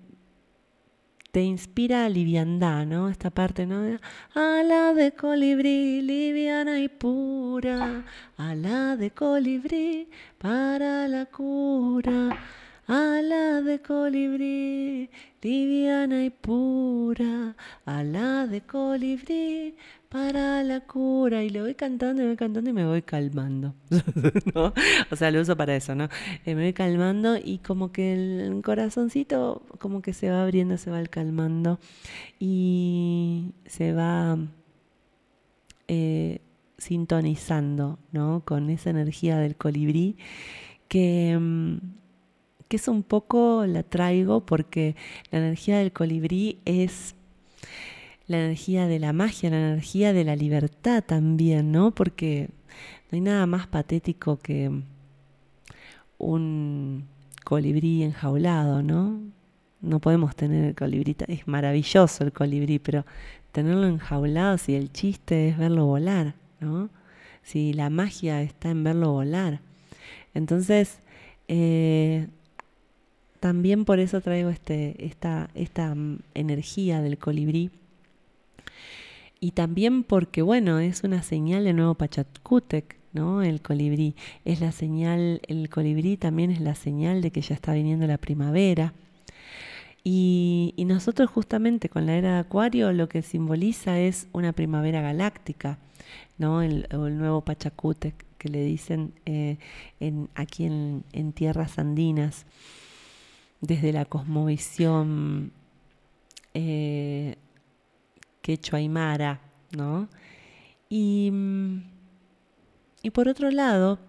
te inspira liviandad, ¿no? Esta parte, ¿no? Ala de colibrí, liviana y pura, ala de colibrí para la cura. Ala de colibrí, liviana y pura, ala de colibrí para la cura. Y lo voy cantando y voy cantando y me voy calmando. [laughs] ¿no? O sea, lo uso para eso, ¿no? Eh, me voy calmando y como que el corazoncito como que se va abriendo, se va calmando y se va eh, sintonizando, ¿no? Con esa energía del colibrí que... Que es un poco, la traigo porque la energía del colibrí es la energía de la magia, la energía de la libertad también, ¿no? Porque no hay nada más patético que un colibrí enjaulado, ¿no? No podemos tener el colibrí, es maravilloso el colibrí, pero tenerlo enjaulado, si el chiste es verlo volar, ¿no? Si la magia está en verlo volar. Entonces, eh, también por eso traigo este, esta, esta mm, energía del colibrí. Y también porque, bueno, es una señal de nuevo Pachacútec, ¿no? El colibrí. Es la señal, el colibrí también es la señal de que ya está viniendo la primavera. Y, nosotros justamente con la era de Acuario lo que simboliza es una primavera galáctica, ¿no? El, el nuevo Pachacútec que le dicen eh, en, aquí en, en tierras andinas desde la cosmovisión eh, quechua aymara, ¿no? Y, y por otro lado,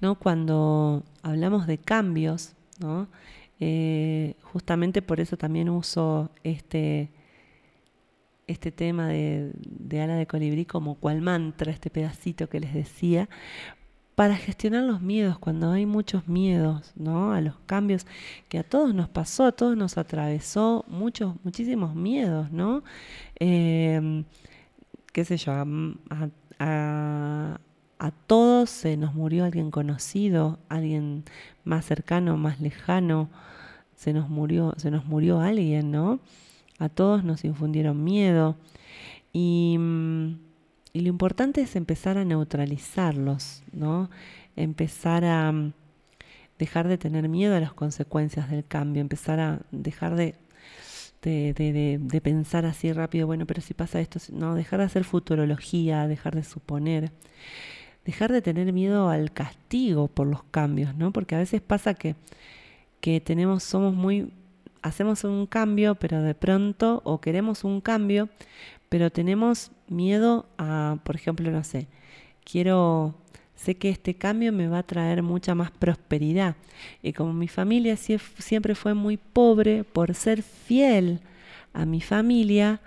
¿no? cuando hablamos de cambios, ¿no? Eh, justamente por eso también uso este, este tema de, de, ala de colibrí como cual mantra, este pedacito que les decía, para gestionar los miedos, cuando hay muchos miedos, ¿no? A los cambios que a todos nos pasó, a todos nos atravesó, muchos, muchísimos miedos, ¿no? Em, qué sé yo, a, todos se nos murió alguien conocido, alguien más cercano, más lejano, se nos murió, se nos murió alguien, ¿no? A todos nos infundieron miedo y mm, y lo importante es empezar a neutralizarlos, ¿no? Empezar a mm, dejar de tener miedo a las consecuencias del cambio, empezar a dejar de, de, pensar así rápido, bueno, pero si pasa esto, no, dejar de hacer futurología, dejar de suponer, dejar de tener miedo al castigo por los cambios, ¿no? Porque a veces pasa que, que tenemos, somos muy, hacemos un cambio, pero de pronto, o queremos un cambio, pero tenemos miedo a, por ejemplo, no sé, quiero, sé que este cambio me va a traer mucha más prosperidad. Y como mi familia siempre fue muy pobre, por ser fiel a mi familia,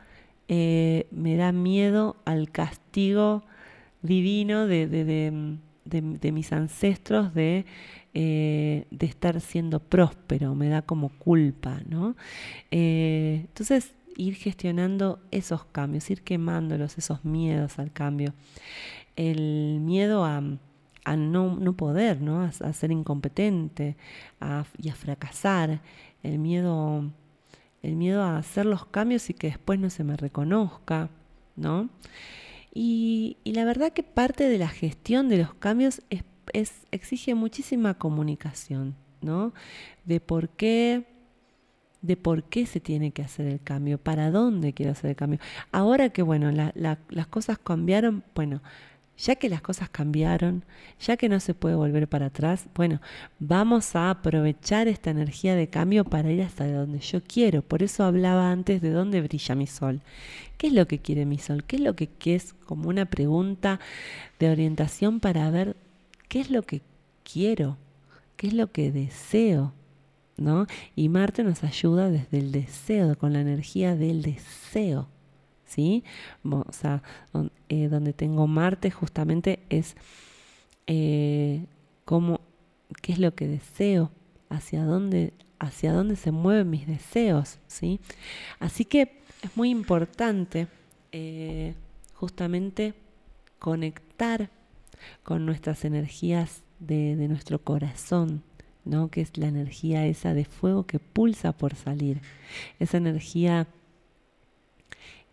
eh, me da miedo al castigo divino de, de, mis ancestros de, eh, de estar siendo próspero, me da como culpa, ¿no? Eh, entonces, ir gestionando esos cambios, ir quemándolos, esos miedos al cambio. El miedo a, no, poder, ¿no? A, ser incompetente y a fracasar. El miedo, el miedo a hacer los cambios y que después no se me reconozca, ¿no? Y, la verdad que parte de la gestión de los cambios es, exige muchísima comunicación, ¿no? De por qué de por qué se tiene que hacer el cambio, para dónde quiero hacer el cambio. Ahora que, bueno, las cosas cambiaron, bueno, ya que las cosas cambiaron, ya que no se puede volver para atrás, bueno, vamos a aprovechar esta energía de cambio para ir hasta donde yo quiero. Por eso hablaba antes de dónde brilla mi sol. ¿Qué es lo que quiere mi sol? ¿Qué es lo que, que es como una pregunta de orientación para ver qué es lo que quiero? ¿Qué es lo que deseo? Y Marte nos ayuda desde el deseo, con la energía del deseo, ¿sí? O sea, eh, donde tengo Marte justamente es eh, cómo, qué es lo que deseo, hacia dónde, hacia dónde se mueven mis deseos, ¿sí? Así que es muy importante eh, justamente conectar con nuestras energías de nuestro corazón, ¿no? que es la energía esa de fuego que pulsa por salir, esa energía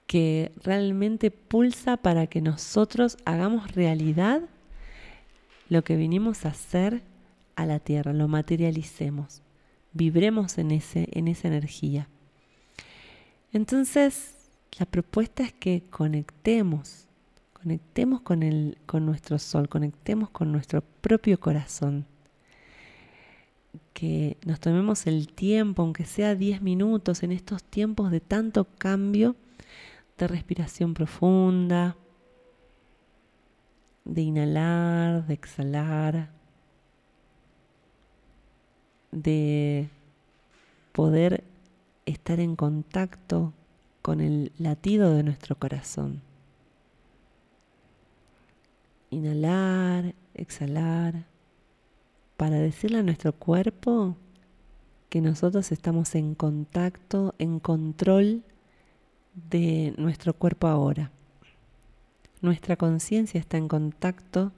que realmente pulsa para que nosotros hagamos realidad lo que vinimos a hacer a la tierra, lo materialicemos, vibremos en, ese, en esa energía. Entonces, la propuesta es que conectemos, conectemos con, el, con nuestro sol, conectemos con nuestro propio corazón, que nos tomemos el tiempo, aunque sea 10 minutos, en estos tiempos de tanto cambio, de respiración profunda, de inhalar, de exhalar, de poder estar en contacto con el latido de nuestro corazón. Inhalar, exhalar, para decirle a nuestro cuerpo que nosotros estamos en contacto, en control de nuestro cuerpo ahora. Nuestra conciencia está en contacto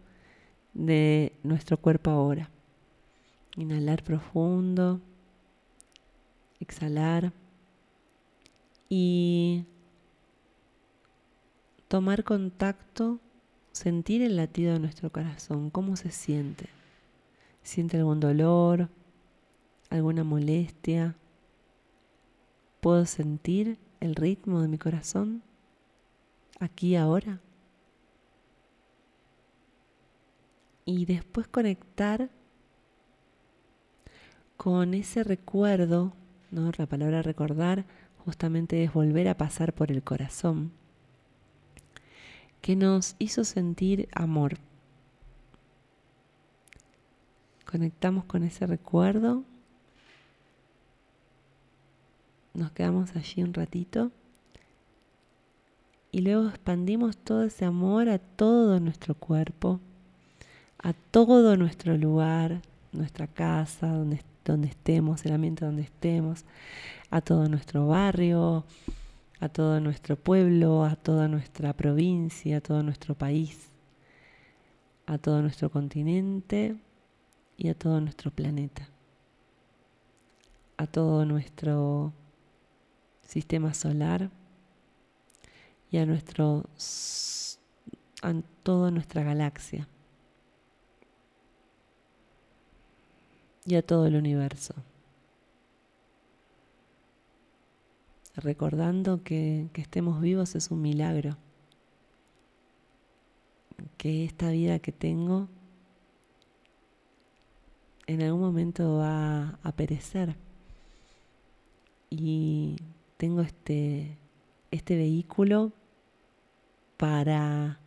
de nuestro cuerpo ahora. Inhalar profundo, exhalar y tomar contacto, sentir el latido de nuestro corazón, cómo se siente. ¿Siente algún dolor, alguna molestia? ¿Puedo sentir el ritmo de mi corazón aquí ahora? Y después conectar con ese recuerdo, ¿no? La palabra recordar justamente es volver a pasar por el corazón, que nos hizo sentir amor. Conectamos con ese recuerdo, nos quedamos allí un ratito. Y luego expandimos todo ese amor a todo nuestro cuerpo, a todo nuestro lugar, nuestra casa, donde donde estemos, el ambiente donde estemos, a todo nuestro barrio, a todo nuestro pueblo, a toda nuestra provincia, a todo nuestro país, a todo nuestro continente y a todo nuestro planeta, a todo nuestro sistema solar y a nuestro a toda nuestra galaxia. y a todo el universo. Recordando que, que estemos vivos es un milagro, que esta vida que tengo en algún momento va a perecer y tengo este, este vehículo para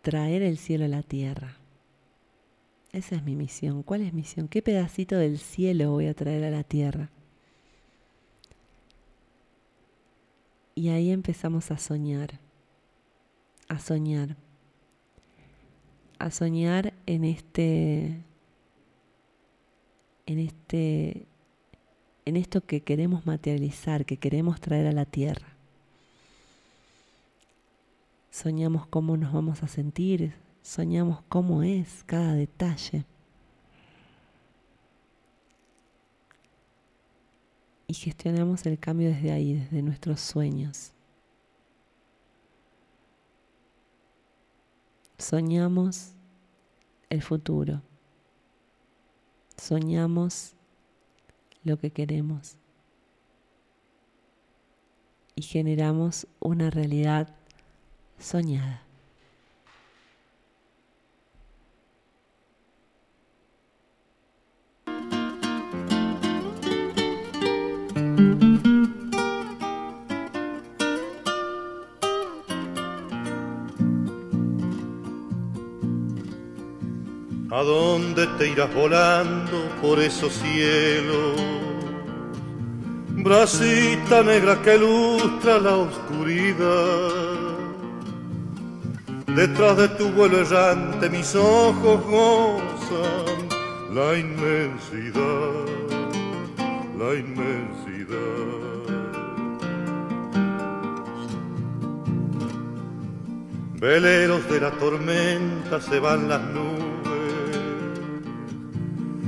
traer el cielo a la tierra. Esa es mi misión. ¿Cuál es mi misión? ¿Qué pedacito del cielo voy a traer a la tierra? Y ahí empezamos a soñar, a soñar, a soñar en este, en este, en esto que queremos materializar, que queremos traer a la tierra. Soñamos cómo nos vamos a sentir, soñamos cómo es cada detalle. Y gestionamos el cambio desde ahí, desde nuestros sueños. Soñamos el futuro. Soñamos lo que queremos. Y generamos una realidad soñada. ¿A dónde te irás volando por esos cielos? bracita negra que ilustra la oscuridad. Detrás de tu vuelo errante mis ojos gozan la inmensidad, la inmensidad. Veleros de la tormenta se van las nubes,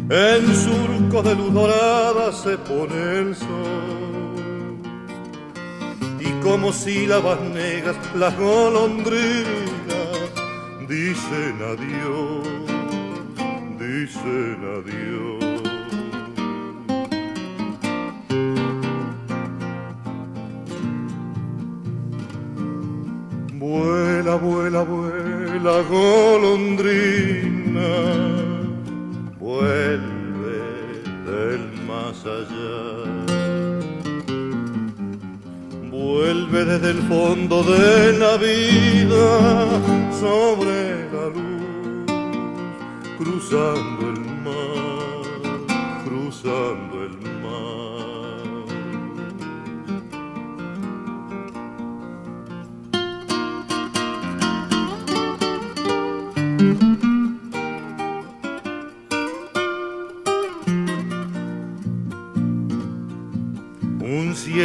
en surcos de luz dorada se pone el sol, y como sílabas negras las golondrinas dicen adiós, dicen adiós. Vuela, vuela, vuela, golondrina, vuelve del más allá. Vuelve desde el fondo de la vida sobre la luz, cruzando el mar, cruzando el mar.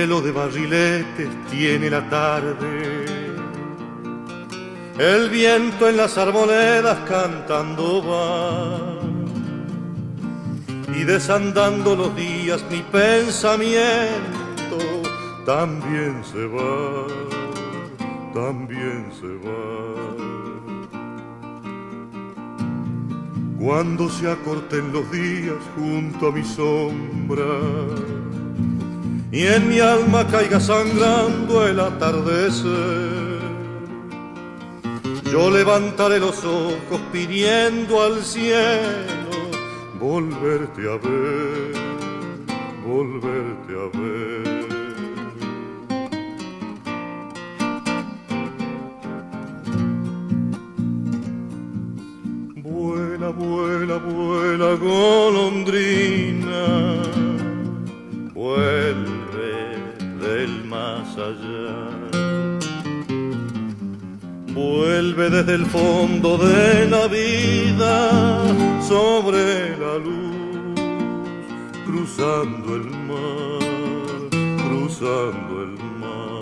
Cielo de barriletes tiene la tarde. El viento en las arboledas cantando va. Y desandando los días mi pensamiento también se va, también se va. Cuando se acorten los días junto a mi sombra y en mi alma caiga sangrando el atardecer. Yo levantaré los ojos pidiendo al cielo volverte a ver, volverte a ver. Vuela, vuela, vuela, golondrina Desde el fondo de la vida sobre la luz, cruzando el mar, cruzando el mar.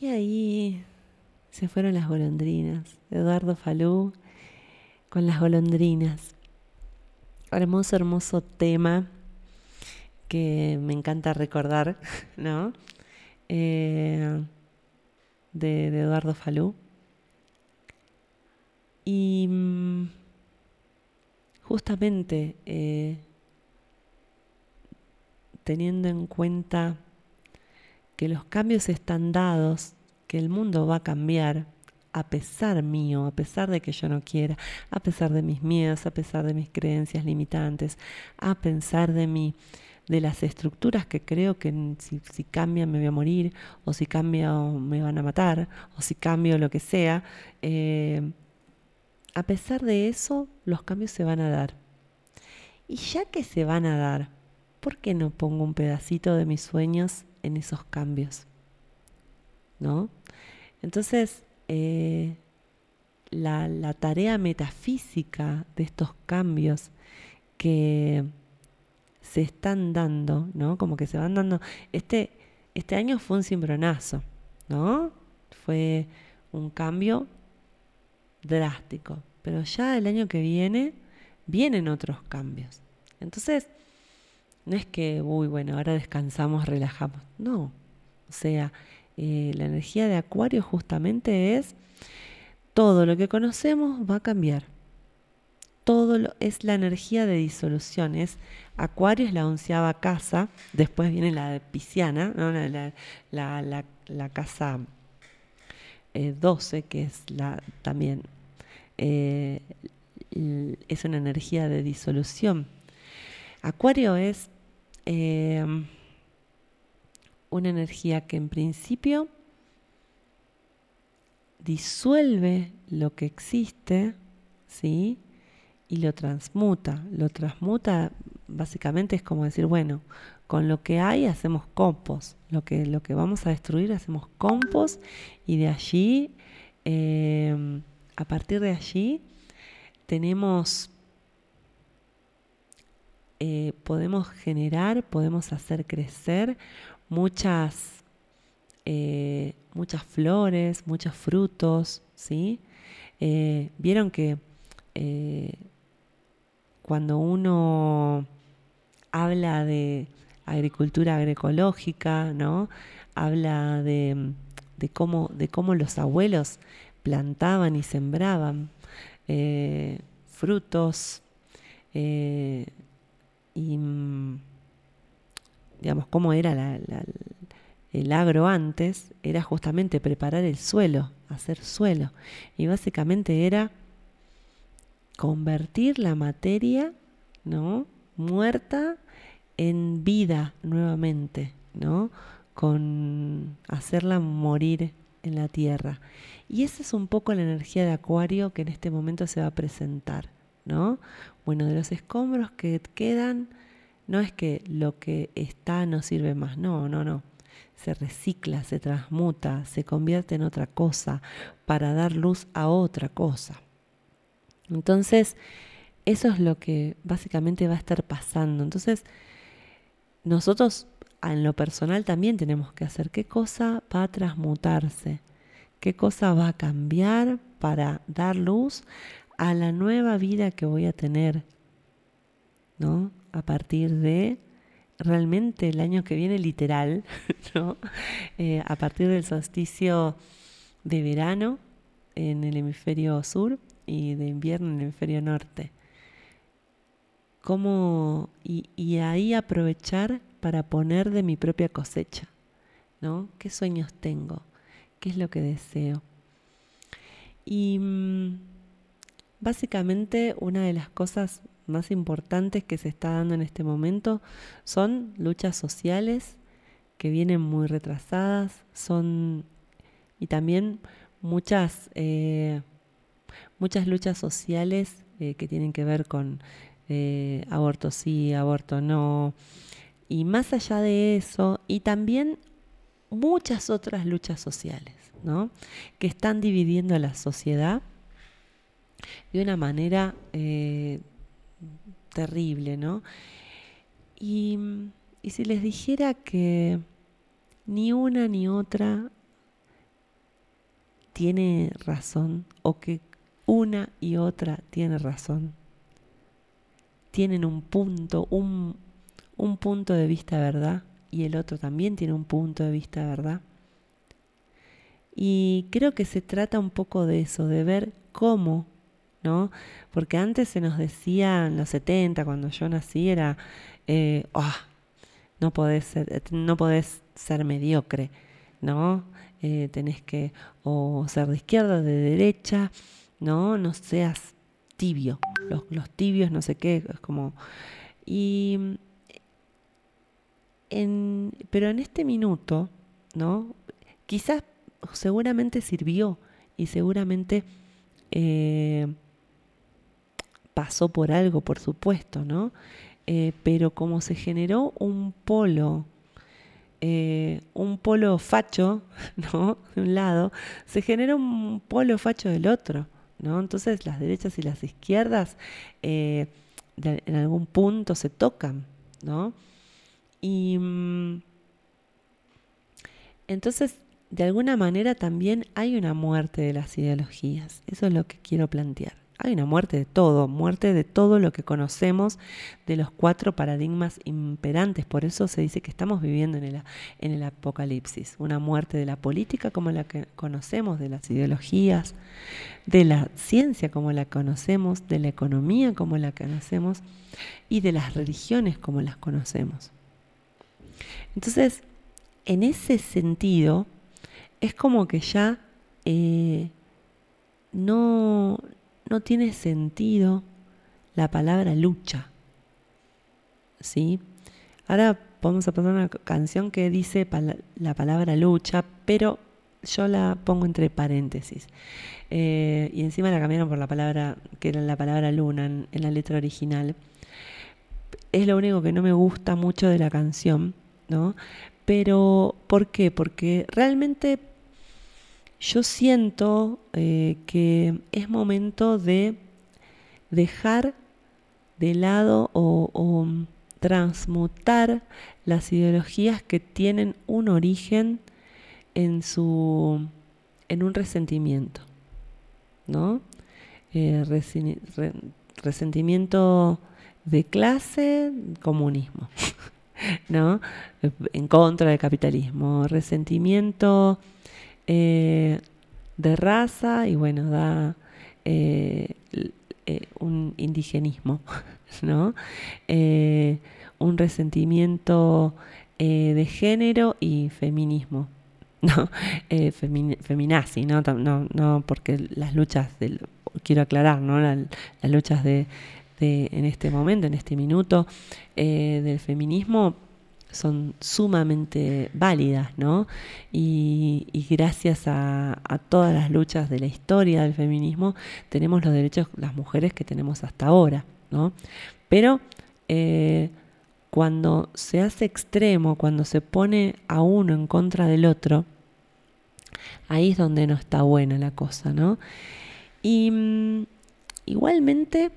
Y ahí se fueron las golondrinas. Eduardo Falú con las golondrinas. Hermoso, hermoso tema que me encanta recordar, [laughs] ¿no? Eh, de, Eduardo Falú. Y mm, justamente eh, teniendo en cuenta que los cambios están dados, que el mundo va a cambiar a pesar mío, a pesar de que yo no quiera, a pesar de mis miedos, a pesar de mis creencias limitantes, a pensar de mí, de las estructuras que creo que si, si cambian me voy a morir, o si cambio me van a matar, o si cambio lo que sea. Eh, a pesar de eso, los cambios se van a dar. Y ya que se van a dar, ¿por qué no pongo un pedacito de mis sueños en esos cambios? ¿No? Entonces, eh, la, la, tarea metafísica de estos cambios que se están dando, ¿no? Como que se van dando. Este, este año fue un cimbronazo, ¿no? Fue un cambio drástico. Pero ya el año que viene vienen otros cambios. Entonces, no es que, uy, bueno, ahora descansamos, relajamos. No. O sea, eh, la energía de Acuario justamente es todo lo que conocemos va a cambiar. Todo lo, es la energía de disolución. Acuario es la onceava casa, después viene la de Pisciana, ¿no? la, la, casa eh, 12, que es la también eh, es una energía de disolución. Acuario es eh, una energía que en principio disuelve lo que existe, ¿sí? Y lo transmuta. Lo transmuta básicamente es como decir, bueno, con lo que hay hacemos compost. Lo que, lo que vamos a destruir hacemos compost y de allí, eh, a partir de allí, tenemos eh, podemos generar, podemos hacer crecer muchas, eh, muchas flores, muchos frutos, ¿sí? Eh, vieron que cuando uno habla de agricultura agroecológica, ¿no? Habla de, cómo, de cómo los abuelos plantaban y sembraban frutos, y mm, digamos, cómo era el agro antes, era justamente preparar el suelo, hacer suelo. Y básicamente era convertir la materia, ¿no? Muerta en vida nuevamente, ¿no? Con hacerla morir en la tierra. Y esa es un poco la energía de Acuario que en este momento se va a presentar. ¿no? Bueno, de los escombros que quedan, no es que lo que está no sirve más, no, no, no. Se recicla, se transmuta, se convierte en otra cosa para dar luz a otra cosa. Entonces, eso es lo que básicamente va a estar pasando. Entonces, nosotros en lo personal también tenemos que hacer qué cosa va a transmutarse, qué cosa va a cambiar para dar luz a la nueva vida que voy a tener, ¿no? A partir de realmente el año que viene literal, [laughs] ¿no? Eh, a partir del solsticio de verano en el hemisferio sur y de invierno en el hemisferio norte. ¿Cómo, y, y ahí aprovechar para poner de mi propia cosecha, ¿no? ¿Qué sueños tengo? ¿Qué es lo que deseo? Y mm, Básicamente una de las cosas más importantes que se está dando en este momento son luchas sociales que vienen muy retrasadas, son y también muchas, eh, muchas luchas sociales eh, que tienen que ver con eh, aborto sí, aborto no, y más allá de eso, y también muchas otras luchas sociales, ¿no? que están dividiendo a la sociedad de una manera eh, terrible, ¿no? Y, y si les dijera que ni una ni otra tiene razón o que una y otra tiene razón. Tienen un punto, un, un, punto de vista verdad y el otro también tiene un punto de vista verdad. Y creo que se trata un poco de eso, de ver cómo ¿no? Porque antes se nos decía en los 70, cuando yo nací, era, eh, ah, no, podés ser, no ser mediocre, ¿no? Eh, tenés que o ser de izquierda de derecha, ¿no? No seas tibio. Los, los tibios, no sé qué, es como... Y en, pero en este minuto, ¿no? Quizás seguramente sirvió y seguramente eh, pasó por algo, por supuesto, ¿no? Eh, pero como se generó un polo, eh, un polo facho, [laughs] ¿no? De un lado, se generó un polo facho del otro, ¿no? Entonces las derechas y las izquierdas eh, en algún punto se tocan, ¿no? Y mm, entonces, de alguna manera también hay una muerte de las ideologías. Eso es lo que quiero plantear. Hay una muerte de todo, muerte de todo lo que conocemos de los cuatro paradigmas imperantes. Por eso se dice que estamos viviendo en el, apocalipsis. Una muerte de la política como la que conocemos, de las ideologías, de la ciencia como la conocemos, de la economía como la conocemos y de las religiones como las conocemos. Entonces, en ese sentido, es como que ya eh, no, no tiene sentido la palabra lucha. ¿Sí? Ahora vamos a pasar una canción que dice la palabra lucha, pero yo la pongo entre paréntesis. Eh, y encima la cambiaron por la palabra, que era la palabra luna en, la letra original. Es lo único que no me gusta mucho de la canción, ¿no? Pero, ¿por qué? Porque realmente yo siento eh, que es momento de dejar de lado o transmutar las ideologías que tienen un origen en su en un resentimiento, ¿no? Eh, resentimiento de clase, comunismo, [laughs] ¿no? En contra del capitalismo, resentimiento eh, de raza y bueno, da eh, un indigenismo, [laughs] ¿no? un resentimiento de género y feminismo, [laughs] no, eh, feminazi, ¿no? ¿no? No, porque las luchas, quiero aclarar, ¿no? las luchas de, en este momento, en este minuto, eh, del feminismo son sumamente válidas, ¿no? Y, gracias a, todas las luchas de la historia del feminismo tenemos los derechos las mujeres que tenemos hasta ahora, ¿no? Pero eh, cuando se hace extremo, cuando se pone a uno en contra del otro, ahí es donde no está buena la cosa, ¿no? Y mm, igualmente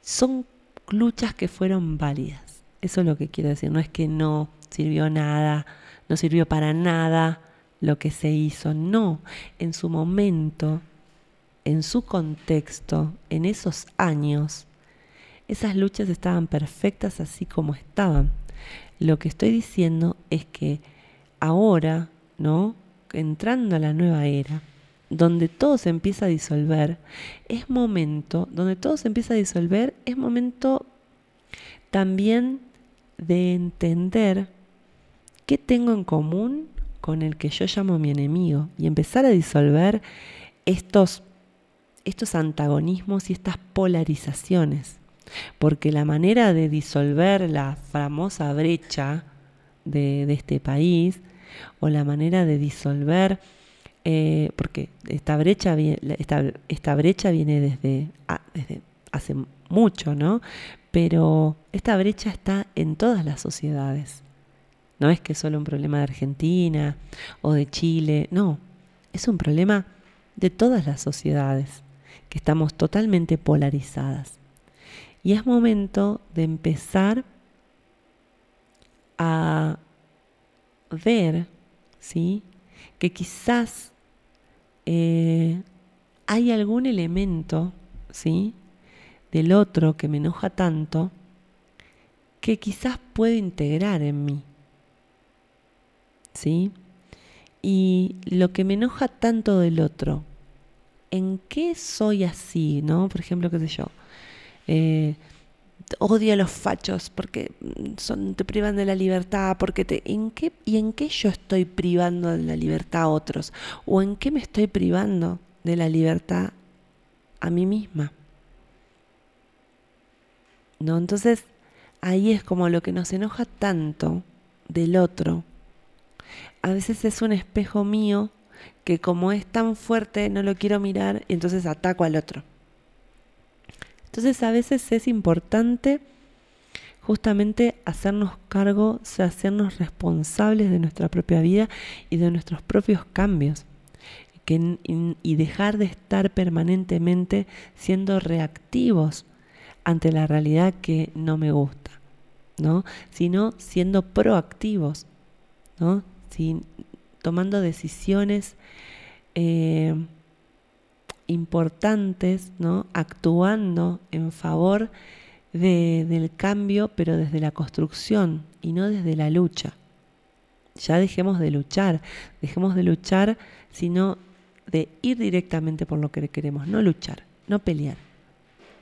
son luchas que fueron válidas. Eso es lo que quiero decir. No es que no sirvió nada, no sirvió para nada lo que se hizo. No, en su momento, en su contexto, en esos años, esas luchas estaban perfectas así como estaban. Lo que estoy diciendo es que ahora, ¿no? Entrando a la nueva era, donde todo se empieza a disolver, es momento, donde todo se empieza a disolver, es momento también de entender qué tengo en común con el que yo llamo mi enemigo y empezar a disolver estos, estos antagonismos y estas polarizaciones porque la manera de disolver la famosa brecha de, este país, o la manera de disolver, eh, porque esta brecha, esta, esta brecha viene desde, desde hace mucho, ¿no? Pero esta brecha está en todas las sociedades. No es que es solo un problema de Argentina o de Chile, no, es un problema de todas las sociedades, que estamos totalmente polarizadas. Y es momento de empezar a ver, ¿sí? Que quizás eh, hay algún elemento, ¿sí? Del otro que me enoja tanto, que quizás puedo integrar en mí, ¿sí? Y lo que me enoja tanto del otro, ¿en qué soy así, no? Por ejemplo, qué sé yo, eh, odio a los fachos porque son, te privan de la libertad, porque te, ¿en qué, ¿y en qué yo estoy privando de la libertad a otros? ¿O en qué me estoy privando de la libertad a mí misma? ¿No? Entonces, ahí es como lo que nos enoja tanto del otro. A veces es un espejo mío que como es tan fuerte no lo quiero mirar y entonces ataco al otro. Entonces a veces es importante justamente hacernos cargo, hacernos responsables de nuestra propia vida y de nuestros propios cambios. y dejar de estar permanentemente siendo reactivos ante la realidad que no me gusta, ¿no? sino siendo proactivos, ¿no? Sin, tomando decisiones eh, importantes, ¿no? actuando en favor de, del cambio, pero desde la construcción y no desde la lucha. Ya dejemos de luchar, dejemos de luchar, sino de ir directamente por lo que queremos, no luchar, no pelear.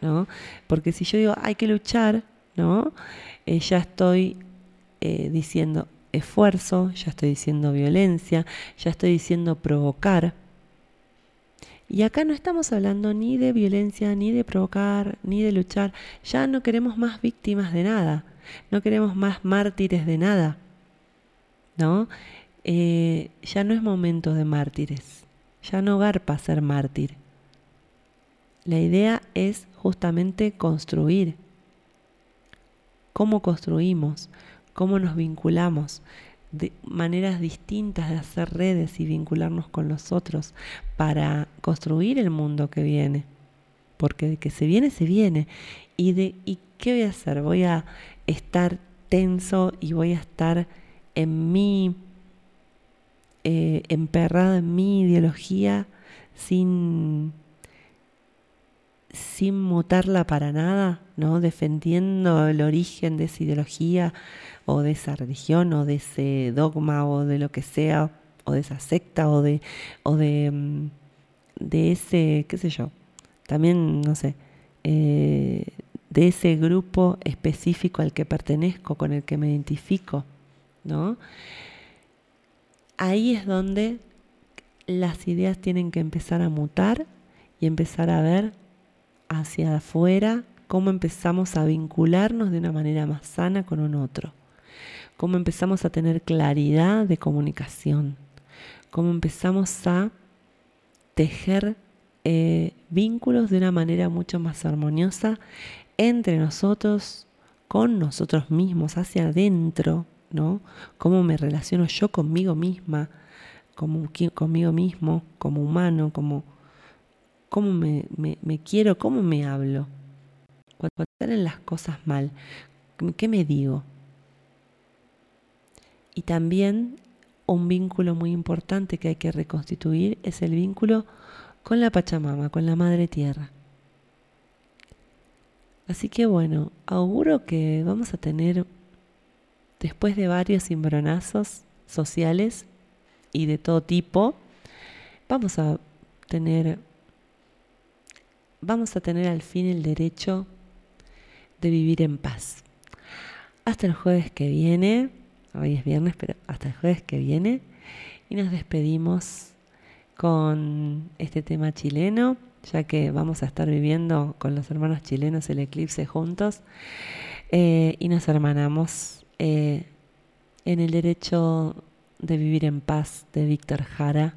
¿No? Porque si yo digo hay que luchar, ¿no? Eh, ya estoy eh, diciendo esfuerzo, ya estoy diciendo violencia, ya estoy diciendo provocar, y acá no estamos hablando ni de violencia, ni de provocar, ni de luchar. Ya no queremos más víctimas de nada. No queremos más mártires de nada. ¿No? eh, ya no es momento de mártires, ya no garpa ser mártir. La idea es justamente construir. ¿Cómo construimos? ¿Cómo nos vinculamos? De maneras distintas de hacer redes y vincularnos con los otros para construir el mundo que viene. Porque de que se viene, se viene. ¿Y, de, ¿Y qué voy a hacer? Voy a estar tenso y voy a estar en mi, eh, emperrado en mi ideología sin sin mutarla para nada, ¿no? defendiendo el origen de esa ideología o de esa religión o de ese dogma o de lo que sea, o de esa secta o de, o de, mm, de ese, qué sé yo, también, no sé, eh, de ese grupo específico al que pertenezco, con el que me identifico, ¿no? Ahí es donde las ideas tienen que empezar a mutar y empezar a ver hacia afuera, cómo empezamos a vincularnos de una manera más sana con un otro, cómo empezamos a tener claridad de comunicación, cómo empezamos a tejer eh, vínculos de una manera mucho más armoniosa entre nosotros, con nosotros mismos, hacia adentro, ¿no? Cómo me relaciono yo conmigo misma, como, conmigo mismo, como humano, como cómo me, quiero, cómo me hablo. Cuando salen las cosas mal, ¿qué me digo? Y también un vínculo muy importante que hay que reconstituir es el vínculo con la Pachamama, con la Madre Tierra. Así que bueno, auguro que vamos a tener, después de varios cimbronazos sociales y de todo tipo, vamos a tener vamos a tener al fin el derecho de vivir en paz. Hasta el jueves que viene, hoy es viernes, pero hasta el jueves que viene, y nos despedimos con este tema chileno, ya que vamos a estar viviendo con los hermanos chilenos el eclipse juntos, eh, y nos hermanamos eh, en el derecho de vivir en paz de Víctor Jara,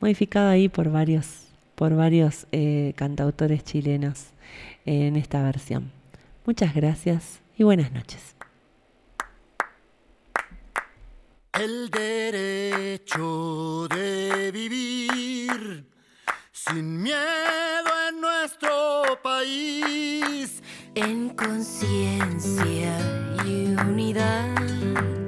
modificado ahí por varios por varios eh, cantautores chilenos en esta versión. Muchas gracias y buenas noches. El derecho de vivir sin miedo en nuestro país, en conciencia y unidad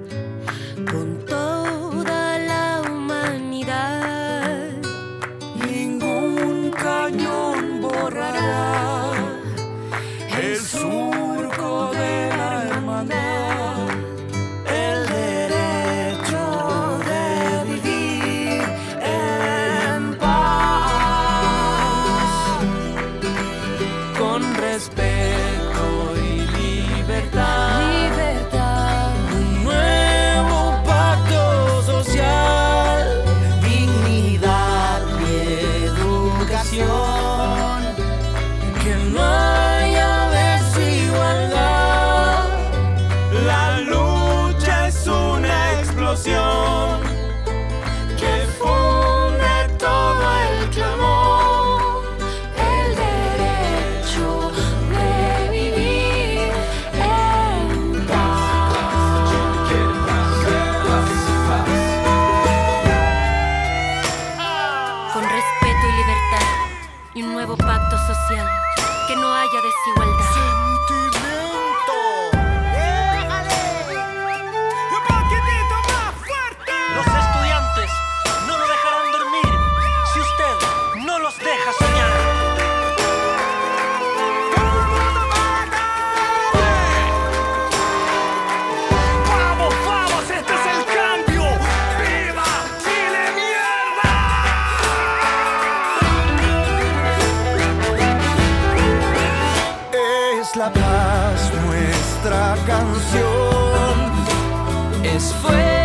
la paz nuestra canción. Es fuerte.